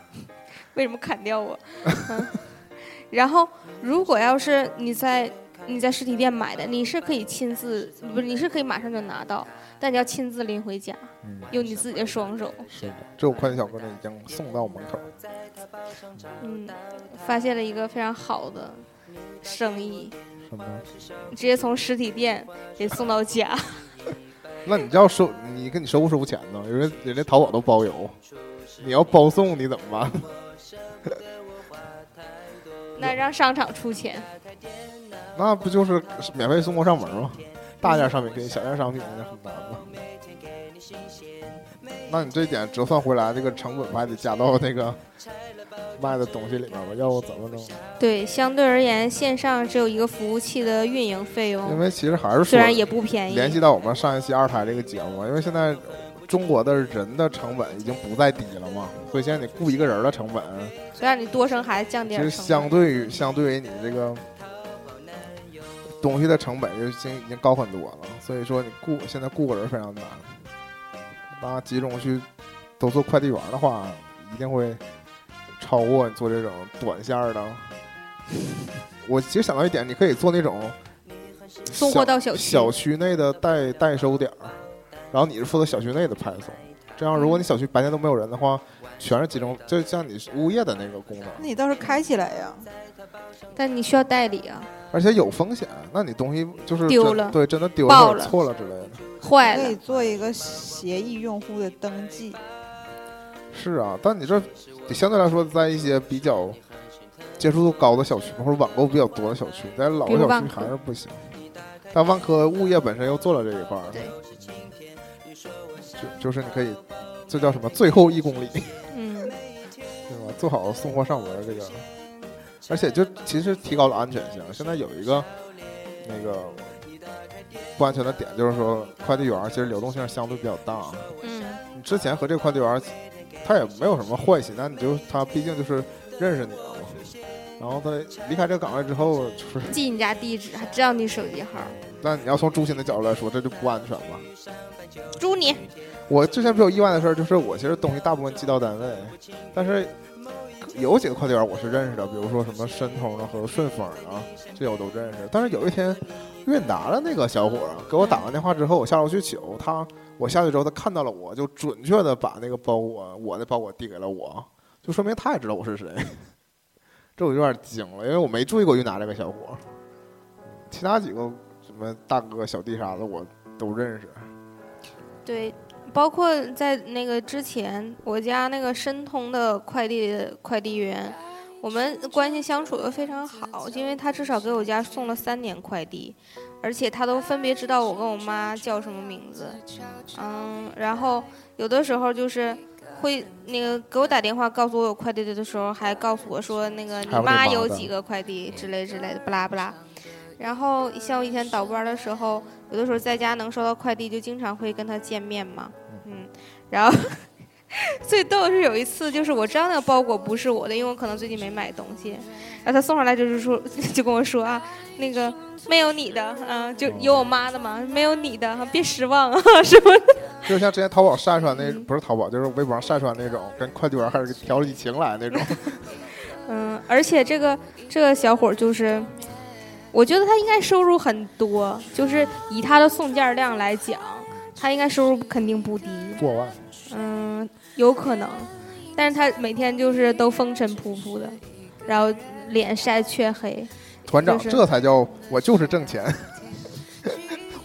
为什么砍掉我？嗯，然后如果要是你在你在实体店买的，你是可以亲自不是你是可以马上就拿到，但你要亲自拎回家，嗯，用你自己的双手。是的，这我快递小哥呢已经送到门口。嗯，发现了一个非常好的生意，什么？直接从实体店给送到家。那你要收，你跟你收不收钱呢？人家人家淘宝都包邮，你要包送你怎么办？那让商场出钱，那不就是免费送货上门吗？大件商品可以，小件商品那很难吗？那你这点折算回来，这个成本不还得加到那个卖的东西里面吧？要不怎么弄？对，相对而言，线上只有一个服务器的运营费用因，为其实还是虽然也不便宜。联系到我们上一期二胎这个节目，因为现在中国的人的成本已经不再低了嘛，所以现在你雇一个人的成本，虽然你多生孩子降低其实相对于相对于你这个东西的成本就已经已经高很多了，所以说你雇现在雇个人非常难。那集中去都做快递员的话，一定会超过你做这种短线的。我其实想到一点，你可以做那种送货到小区小区内的代代收点儿，然后你是负责小区内的派送。这样，如果你小区白天都没有人的话，全是集中，就像你物业的那个功能，那你倒是开起来呀！但你需要代理啊，而且有风险。那你东西就是丢了对，真的丢了、错了之类的。坏了可以，做一个协议用户的登记，是啊，但你这得相对来说，在一些比较接触度高的小区或者网购比较多的小区，在老的小区还是不行。但万科物业本身又做了这一块儿，对，就就是你可以，这叫什么？最后一公里，嗯，对吧？做好送货上门这个，而且就其实提高了安全性。现在有一个那个不安全的点，就是说快递员其实流动性相对比较大。嗯，你之前和这个快递员，他也没有什么坏心，但你就他毕竟就是认识你了嘛。然后他离开这个岗位之后，就是，记你家地址，还知道你手机号，但你要从诛心的角度来说，这就不安全了。朱你，我之前比较意外的事儿，就是我其实东西大部分寄到单位，但是有几个快递员我是认识的，比如说什么申通啊和顺丰啊，这我都认识。但是有一天，韵达的那个小伙儿给我打完电话之后，我下楼去取，他我下去之后，他看到了我，就准确的把那个包裹，我的包裹递给了我，就说明他也知道我是谁。这我有点惊了，因为我没注意过韵达这个小伙儿，其他几个什么大哥小弟啥的我都认识。对，包括在那个之前，我家那个申通的快递快递员，我们关系相处的非常好，因为他至少给我家送了三年快递，而且他都分别知道我跟我妈叫什么名字，嗯，然后有的时候就是。会那个给我打电话告诉我有快递的时候，还告诉我说那个你妈有几个快递之类之类的，不拉不拉。然后像我以前倒班的时候，有的时候在家能收到快递，就经常会跟他见面嘛，嗯，然后最逗的是有一次，就是我知道那个包裹不是我的，因为我可能最近没买东西，然后他送上来就是说，就跟我说啊，那个没有你的，嗯、就有我妈的嘛，没有你的，别失望啊 什么的，就像之前淘宝晒出来那，嗯。不是淘宝，就是微博上晒出来那种，跟快递员还是调起情来那种。嗯，而且这个这个小伙儿就是，我觉得他应该收入很多，就是以他的送件量来讲，他应该收入肯定不低，过万。嗯，有可能，但是他每天就是都风尘仆仆的，然后脸晒黢黑，团长，就是这才叫我就是挣钱，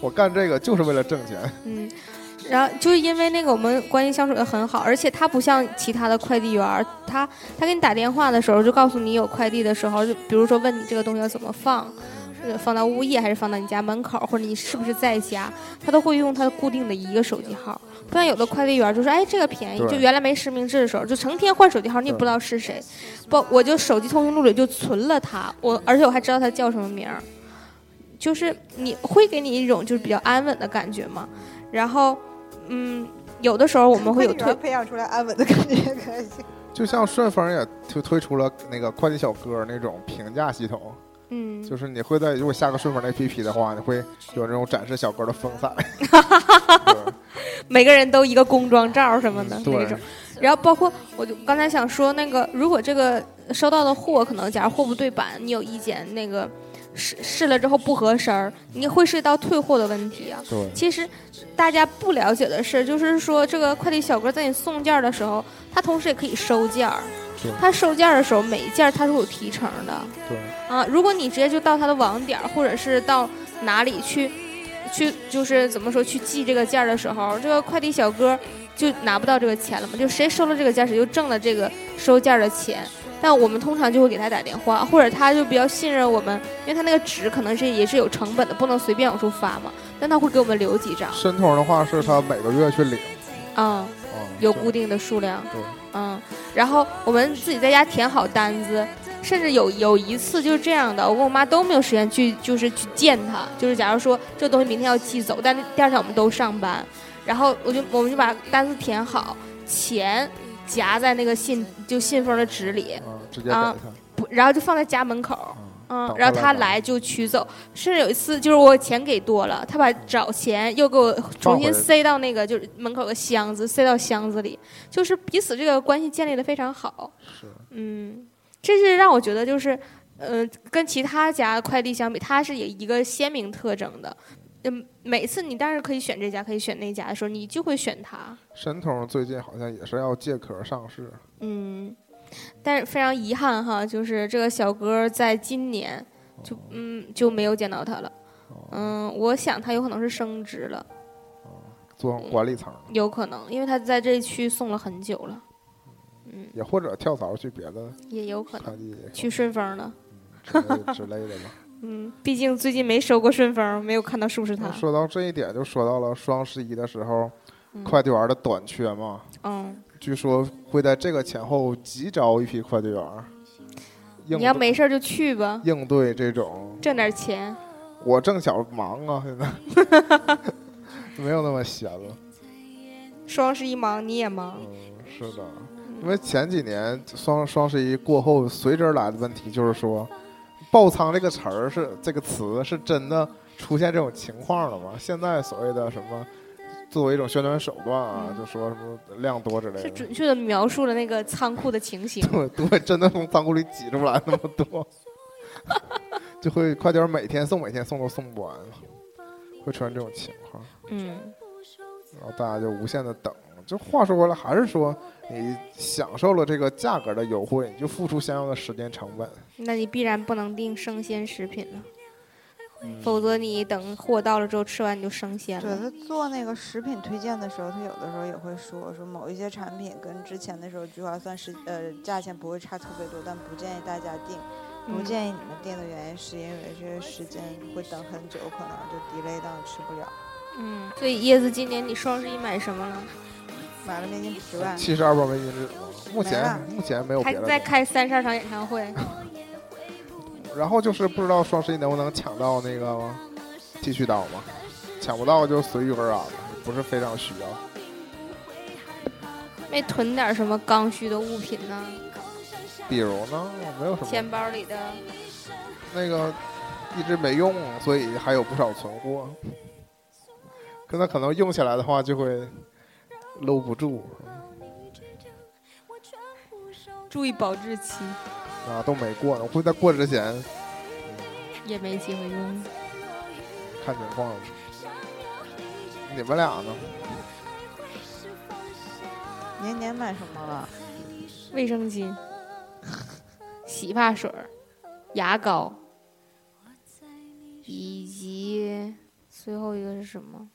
我干这个就是为了挣钱。嗯，然后就是因为那个我们关系相处的很好，而且他不像其他的快递员，他他给你打电话的时候就告诉你有快递的时候，就比如说问你这个东西要怎么放，是放到物业还是放到你家门口，或者你是不是在家，他都会用他固定的一个手机号。不像有的快递员就说，哎，这个便宜，就原来没实名制的时候，就成天换手机号，你也不知道是谁。不，我就手机通讯录里就存了他，我而且我还知道他叫什么名儿，就是你会给你一种就是比较安稳的感觉嘛。然后，嗯，有的时候我们会有退，培养出来安稳的感觉，可以。就像顺丰也推推出了那个快递小哥那种评价系统，嗯，就是你会在如果下个顺丰的 APP 的话，你会有那种展示小哥的风采。对每个人都一个工装照什么的那对种。然后包括我就刚才想说那个，如果这个收到的货可能假如货不对版，你有意见，那个试试了之后不合身儿，你会涉及到退货的问题啊。对，其实大家不了解的是，就是说这个快递小哥在你送件的时候，他同时也可以收件儿对。他收件的时候，每一件儿他是有提成的。对，啊，如果你直接就到他的网点，或者是到哪里去，去就是怎么说去寄这个件的时候，这个快递小哥就拿不到这个钱了嘛？就谁收了这个件，谁就挣了这个收件的钱。但我们通常就会给他打电话，或者他就比较信任我们，因为他那个纸可能是也是有成本的，不能随便往出发嘛。但他会给我们留几张，申通的话是他每个月去领，嗯，嗯，对有固定的数量，对，嗯，然后我们自己在家填好单子，甚至有有一次就是这样的，我跟我妈都没有时间去就是去见他，就是假如说这东西明天要寄走，但是第二天我们都上班，然后我就我们就把单子填好，钱夹在那个信就信封的纸里，嗯，直接啊，不，然后就放在家门口。嗯然后他他来就取走，甚至有一次就是我钱给多了，他把找钱又给我重新塞到那个就是门口的箱子，塞到箱子里，就是彼此这个关系建立的非常好。是，嗯，这是让我觉得就是，呃，跟其他家快递相比，它是有一个鲜明特征的。嗯，每次你当然可以选这家，可以选那家的时候，你就会选它。申通最近好像也是要借壳上市，嗯，但是非常遗憾哈，就是这个小哥在今年就嗯就没有见到他了。嗯，我想他有可能是升职了，做管理层，有可能，因为他在这区送了很久了。嗯，也或者跳槽去别的也有可能去顺丰了。之类之类的吧。嗯，毕竟最近没收过顺丰，没有看到是不是他。说到这一点，就说到了双十一的时候，嗯快递员的短缺嘛，嗯，据说会在这个前后急招一批快递员，应你要没事儿就去吧，应对这种。挣点钱。我正巧忙啊，现在 没有那么闲了。双十一忙你也忙，嗯，是的，因为前几年双双十一过后，随之而来的问题就是说，爆仓这个词儿是这个词是真的出现这种情况了吗？现在所谓的什么，作为一种宣传手段啊，嗯就说什么量多之类的，是准确的描述了那个仓库的情形。对对，真的从仓库里挤出来那么多，就会快点每天送，每天送都送不完，会出现这种情况。嗯，然后大家就无限的等。就话说回来，还是说你享受了这个价格的优惠，你就付出相应的时间成本。那你必然不能订生鲜食品了，嗯否则你等货到了之后吃完你就生鲜了对。他做那个食品推荐的时候，他有的时候也会说说某一些产品跟之前的时候聚划算是呃价钱不会差特别多，但不建议大家订。不嗯建议你们订的原因是因为这个时间会等很久，可能就 delay 到吃不了。嗯，所以叶子今年你双十一买什么了？买了面巾十万，七十二包围巾纸，目前目前没有还。在开三十二场演唱会，然后就是不知道双十一能不能抢到那个剃须刀嘛？抢不到就随遇而安了，不是非常需要。没囤点什么刚需的物品呢？比如呢，我没有什么钱包里的，那个一直没用，所以还有不少存货。可那可能用起来的话就会搂不住注意保质期，啊，都没过呢。我会在过之前也没机会用。看情况。你们俩呢？年年买什么了？卫生巾、洗发水、牙膏，以及最后一个是什么？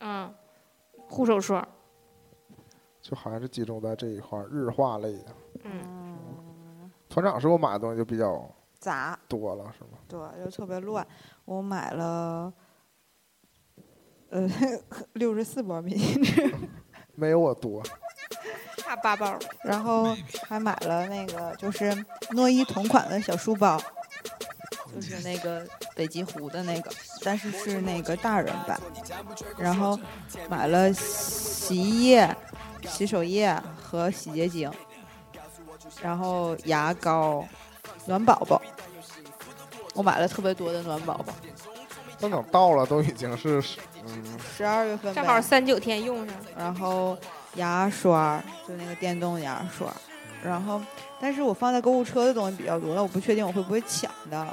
嗯，护手霜。就还是集中在这一块日化类的。嗯，嗯，团长是我买的东西就比较杂，多了，是吗？对，就特别乱。我买了，呃，六十四包米 没有我多。差八包。然后还买了那个就是诺伊同款的小书包，就是那个北极狐的那个，但是是那个大人版。然后买了洗衣液、洗手液和洗洁精，然后牙膏、暖宝宝。我买了特别多的暖宝宝，但等到了都已经是嗯，十二月份正好三九天用上。然后牙刷就那个电动牙刷，然后但是我放在购物车的东西比较多，那我不确定我会不会抢到。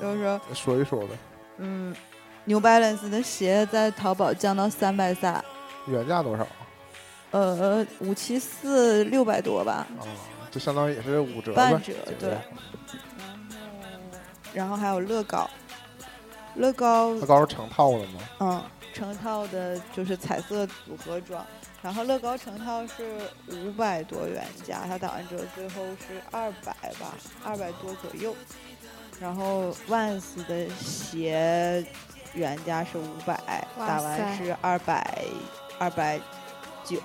就是说，说一说呗。嗯，New Balance 的鞋在淘宝降到三百三，原价多少？呃，五七四六百多吧，啊，就相当于也是五折呗。半折对九折。然后还有乐高，乐高乐高是成套的吗？嗯，成套的就是彩色组合装，然后乐高成套是五百多元价，它打完折最后是二百吧，二百多左右。然后 Vans 的鞋原价是五百，打完是二百二百九。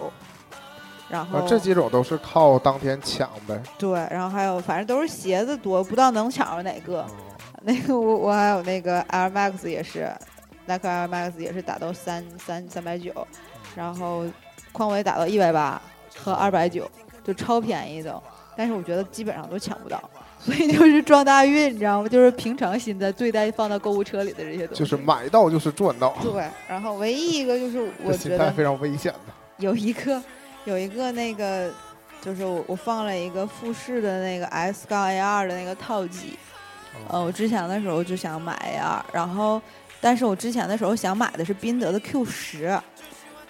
然后、啊，这几种都是靠当天抢呗。对，然后还有反正都是鞋子多，不知道能抢着哪个。啊，那个我我还有那个 Air Max 也是，耐克 Air Max 也是打到三三三百九，然后匡威打到一百八和二百九，就超便宜的。但是我觉得基本上都抢不到，所以就是撞大运，你知道吗？就是平常心的对待放到购物车里的这些东西。就是买到就是赚到，对，然后唯一一个就是我觉得非常危险的。有一个有一个那个，就是我我放了一个富士的那个 S 杠 A 二的那个套机，呃，我之前的时候就想买 A 二，然后但是我之前的时候想买的是宾得的 Q 十，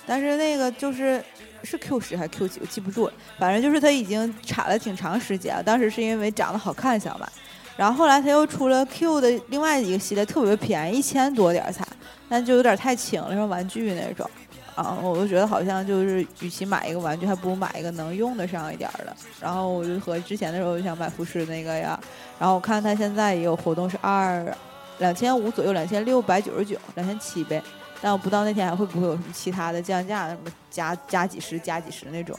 但是那个就是是 Q 十还是 Q 几，我记不住了，反正就是它已经产了挺长时间了。当时是因为长得好看想买，然后后来它又出了 Q 的另外一个系列，特别便宜，一千多点儿才，但就有点太轻了，像玩具那种。啊，我就觉得好像就是，与其买一个玩具，还不如买一个能用得上一点的。然后我就和之前的时候就想买富士那个呀，然后我看它现在也有活动是二两千五左右，两千六百九十九，两千七呗。但我不知道那天还会不会有什么其他的降价，什么加加几十、加几十那种，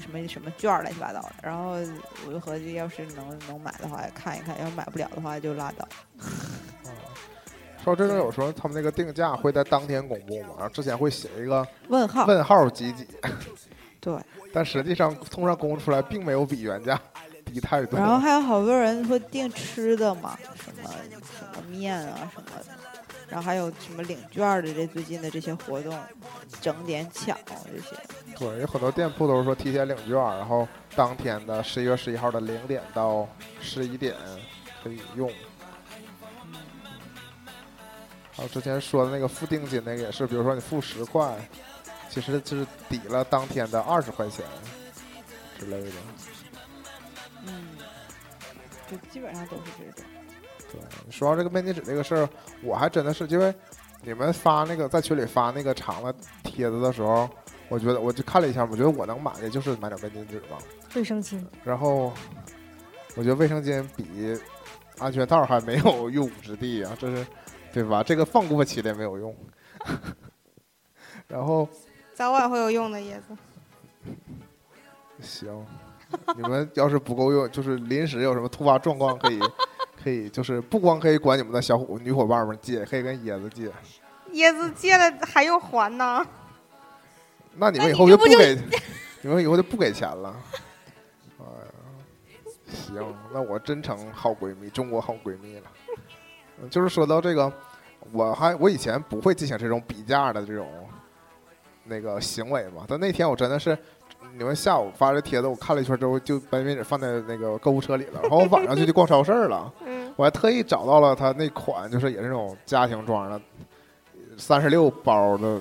什么什么券乱七八糟的。然后我就合计，要是能能买的话，看一看；要是买不了的话，就拉倒。说真的，有时候他们那个定价会在当天公布嘛，然后之前会写一个问号，问号几几，对。但实际上通常公布出来并没有比原价低太多。然后还有好多人会订吃的嘛，什么什么面啊什么的，然后还有什么领券的这最近的这些活动，整点抢啊这些。对，有很多店铺都是说提前领券，然后当天的十一月十一号的零点到十一点可以用。还有之前说的那个付定金那个也是，比如说你付十块，其实就是抵了当天的二十块钱之类的。嗯，就基本上都是这种。对，说到这个面巾纸这个事儿，我还真的是因为你们发那个在群里发那个长的帖子的时候，我觉得我就看了一下，我觉得我能买的就是买点面巾纸吧。卫生巾，然后我觉得卫生巾比安全套还没有用武之地啊，这是对吧？这个放过期的也没有用。然后早晚会有用的，椰子。行，你们要是不够用，就是临时有什么突发状况，可以 可以就是不光可以管你们的小伙女伙伴们借，可以跟椰子借。椰子借了还用还呢？那你们以后就不给，你们以后就不给钱了。哎呀，行，那我真成好闺蜜，中国好闺蜜了。嗯就是说到这个，我还我以前不会进行这种比价的这种那个行为嘛，但那天我真的是。你们下午发这帖子，我看了一圈之后，就把面纸放在那个购物车里了。然后我晚上就去逛超市了，嗯，我还特意找到了他那款，就是也是那种家庭装的，三十六包的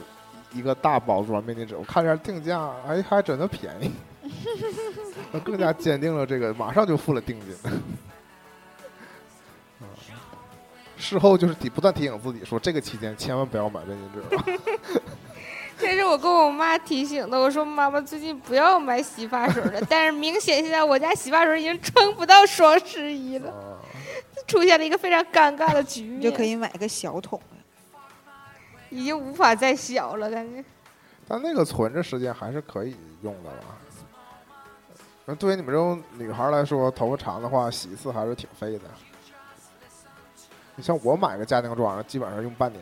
一个大包装面巾纸，我看一下定价，哎，还真的便宜，那更加坚定了这个，马上就付了定金。嗯事后就是提不断提醒自己说，这个期间千万不要买面巾纸了。这是我跟我妈提醒的。我说妈妈最近不要买洗发水了，但是明显现在我家洗发水已经撑不到双十一了，啊出现了一个非常尴尬的局面，就可以买个小桶的。已经无法再小了，感觉。但那个存着时间还是可以用的吧。那对于你们这种女孩来说，头发长的话，洗一次还是挺费的。你像我买个家庭装，基本上用半年。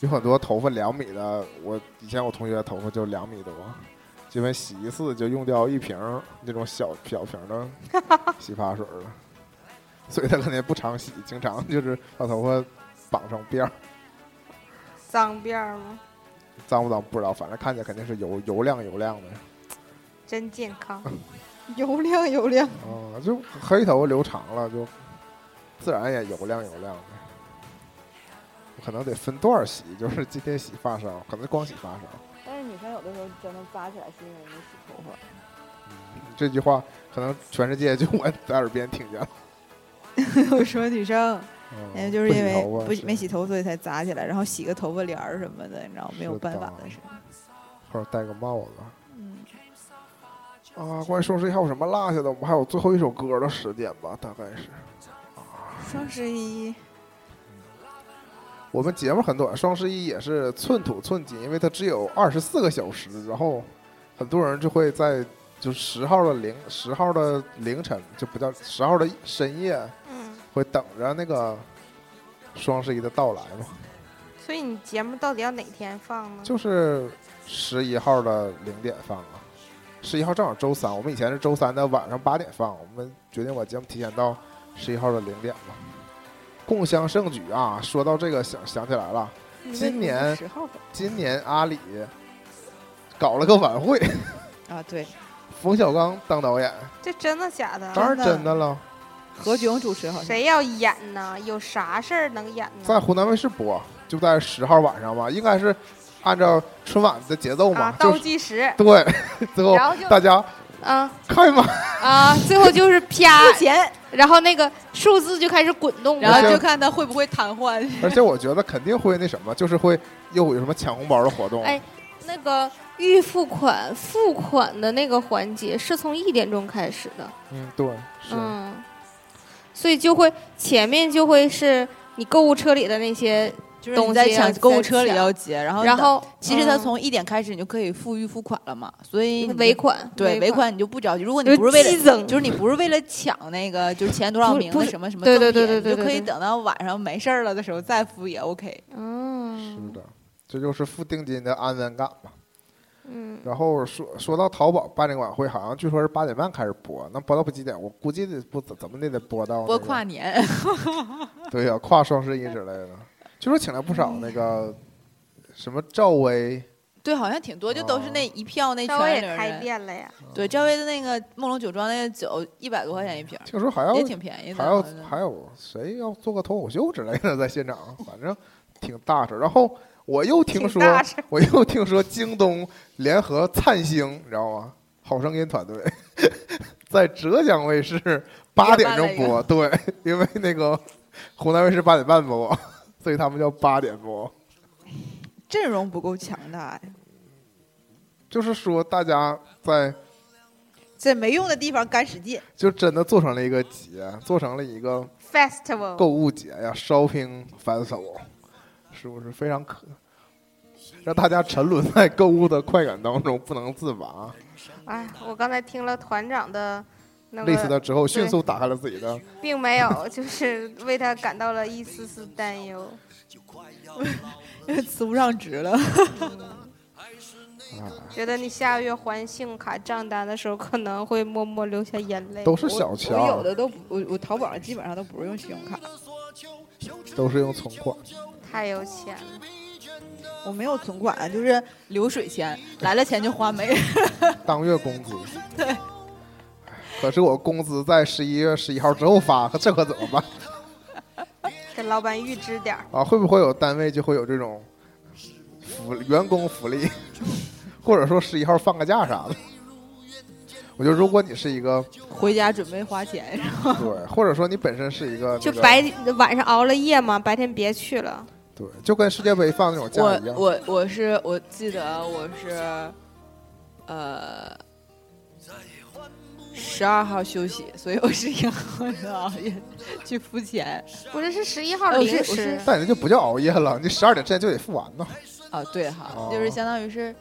有很多头发两米的，我以前我同学头发就两米多，基本洗一次就用掉一瓶儿那种小小瓶儿的 洗发水了。所以他肯定不常洗，经常就是把头发绑成辫儿。脏辫儿吗？脏不脏不知道，反正看起来肯定是油油亮油亮的。真健康。油亮油亮，啊、就黑头发留长了，就自然也油亮油亮的。可能得分段洗，就是今天洗发梢，可能光洗发梢。但是女生有的时候真的扎起来是因为没洗头发。这句话可能全世界就我在耳边听见了。我说女生，嗯人家就是因为不不洗头发没洗头，所以才扎起来，然后洗个头发帘儿什么的，你知道没有办法的事。或者戴个帽子。嗯，啊，关于双十一还有什么落下的？我们还有最后一首歌的时间吧，大概是。双十一。我们节目很短，双十一也是寸土寸金，因为它只有二十四个小时，然后很多人就会在就十号的凌十号的凌晨，就不叫十号的深夜，嗯，会等着那个双十一的到来嘛，所以你节目到底要哪天放呢？就是十一号的零点放啊，十一号正好周三，我们以前是周三的晚上八点放，我们决定把节目提前到十一号的零点嘛。共襄盛举啊！说到这个想想起来了，今年十号份今年阿里搞了个晚会，啊，对，冯小刚当导演，这真的假的？当然真的了，何炅主持好像。谁要演呢？有啥事儿能演呢？在湖南卫视播，就在十号晚上吧，应该是按照春晚的节奏嘛啊，，倒就是计时，对，最后大家啊开嘛，啊，最后就是啪，钱，然后那个数字就开始滚动，然后就看他会不会瘫痪。而且我觉得肯定会那什么，就是会又有什么抢红包的活动，哎那个预付款付款的那个环节是从一点钟开始的，嗯，对，是，嗯，所以就会前面就会是你购物车里的那些，就是你在抢购物车里要结，然后然后其实他嗯从一点开始你就可以付预付款了嘛，所以尾款，对尾尾款你就不着急。如果你不是为了，就是你不是为了抢那个就是前多少名的什么什么对对对对对你就可以对对等到晚上没事儿了的时候再付也 OK。嗯，是的，这就是付定金的安全感嘛。嗯，然后说说到淘宝办这个晚会，好像据说是八点半开始播，那播到不几点？我估计得不怎么的得播到、那播跨年，对呀、跨双十一之类的。据说请了不少那个什么赵薇，对，好像挺多，就都是那一票那稍微也开圈里人。店了呀，对，赵薇的那个梦龙酒庄那个酒一百多块钱一瓶，听说还要也挺便宜的。还有好像。还有谁要做个脱口秀之类的在现场，反正挺大事。然后我又听说，我又听说京东联合灿星，你知道吗？好声音团队 在浙江卫视八点钟播，对，因为那个湖南卫视八点半播，所以他们叫八点播。阵容不够强大呀，就是说，大家在在没用的地方干使劲。就真的做成了一个节，做成了一个 festival，购物节呀，shopping festival，是不是非常可让大家沉沦在购物的快感当中不能自拔？哎，我刚才听了团长的那类似个，的之后，迅速打开了自己的，并没有，就是为他感到了一丝丝担忧。呲不上值了，啊，觉得你下个月还信用卡账单的时候，可能会默默流下眼泪。都是小我有，的都不我我淘宝上基本上都不是用信用卡，都是用存款。太有钱了，我没有存款，就是流水钱，来了钱就花没了。当月工资。对。可是我工资在十一月十一号之后发，可 这可怎么办？给老板预支点儿。啊，会不会有单位就会有这种福员工福利，或者说十一号放个假啥的？我觉得如果你是一个回家准备花钱，对，或者说你本身是一个、就那个白晚上熬了夜嘛，白天别去了。对，就跟世界杯放那种假一样。我我是我记得我是，呃，十二号休息，所以我十一号就熬夜去付钱。我这，是十一号哦零是我食是。但你这就不叫熬夜了，你十二点之前就得付完呢。啊，对哈，哦就是相当于是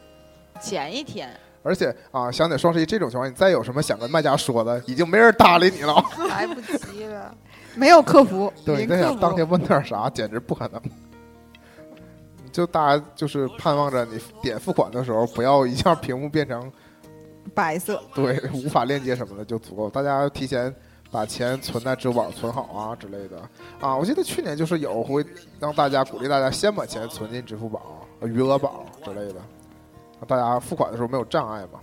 前一天。而且啊，想起双十一这种情况，你再有什么想跟卖家说的，已经没人搭理你了。来不及了。没有客服，对，你在想当。天问点啥，简直不可能。就大家就是盼望着你点付款的时候，不要一下屏幕变成白色，对无法链接什么的就足够。大家要提前把钱存在支付宝存好啊之类的啊。我记得去年就是有会让大家鼓励大家先把钱存进支付宝、呃余额宝之类的，让大家付款的时候没有障碍嘛。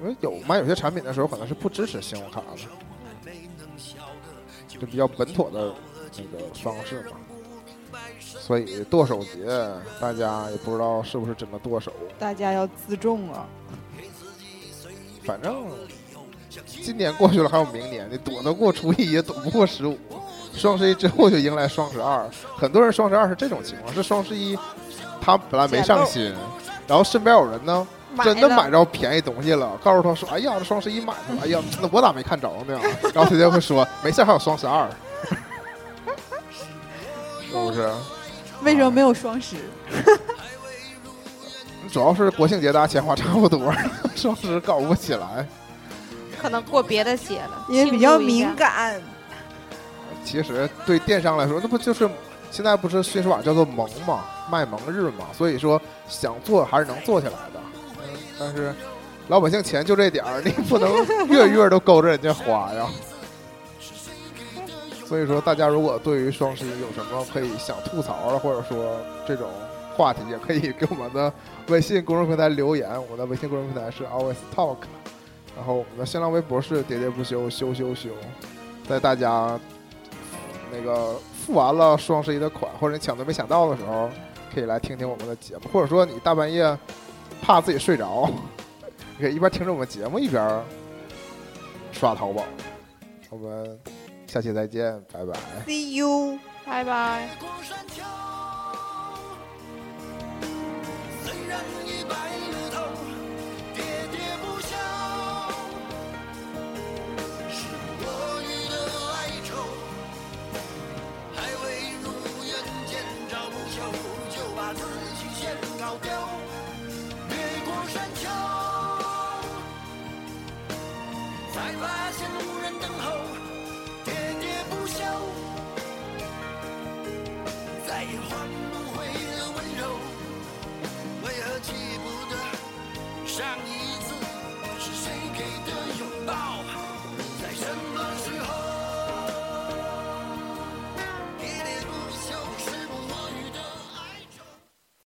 因为有买有些产品的时候可能是不支持信用卡的，就比较稳妥的那个方式嘛。所以剁手节，大家也不知道是不是真的剁手。大家要自重啊！反正今年过去了，还有明年，你躲得过初一，也躲不过十五。双十一之后就迎来双十二，很多人双十二是这种情况，是双十一他本来没上心，然后身边有人呢真的买着便宜东西了，告诉他说：“哎呀，这双十一买的，哎呀，那我咋没看着呢？” 然后他就会说：“没事，还有双十二。”是不是？为什么没有双十？主要是国庆节大家钱花差不多，双十搞不起来。可能过别的节了，因为比较敏。感。其实对电商来说，那不就是现在不是新说法叫做萌嘛，卖萌日嘛，所以说想做还是能做起来的。嗯，但是老百姓钱就这点儿，你不能月月都勾着人家花呀。所以说，大家如果对于双十一有什么可以想吐槽的，或者说这种话题，也可以给我们的微信公众平台留言。我们的微信公众平台是 always talk，然后我们的新浪微博是喋喋不休，休休休。在大家那个付完了双十一的款，或者你抢都没抢到的时候，可以来听听我们的节目，或者说你大半夜怕自己睡着，你可以一边听着我们节目一边刷淘宝。我们下期再见，拜拜。See you。拜拜。愿意白了头喋喋不休是我与的哀愁还未如愿见着不朽就把自己先搞丢越过山丘才发现无人等候喋喋不休再也换不记不得上一次是谁给的拥抱，在什么？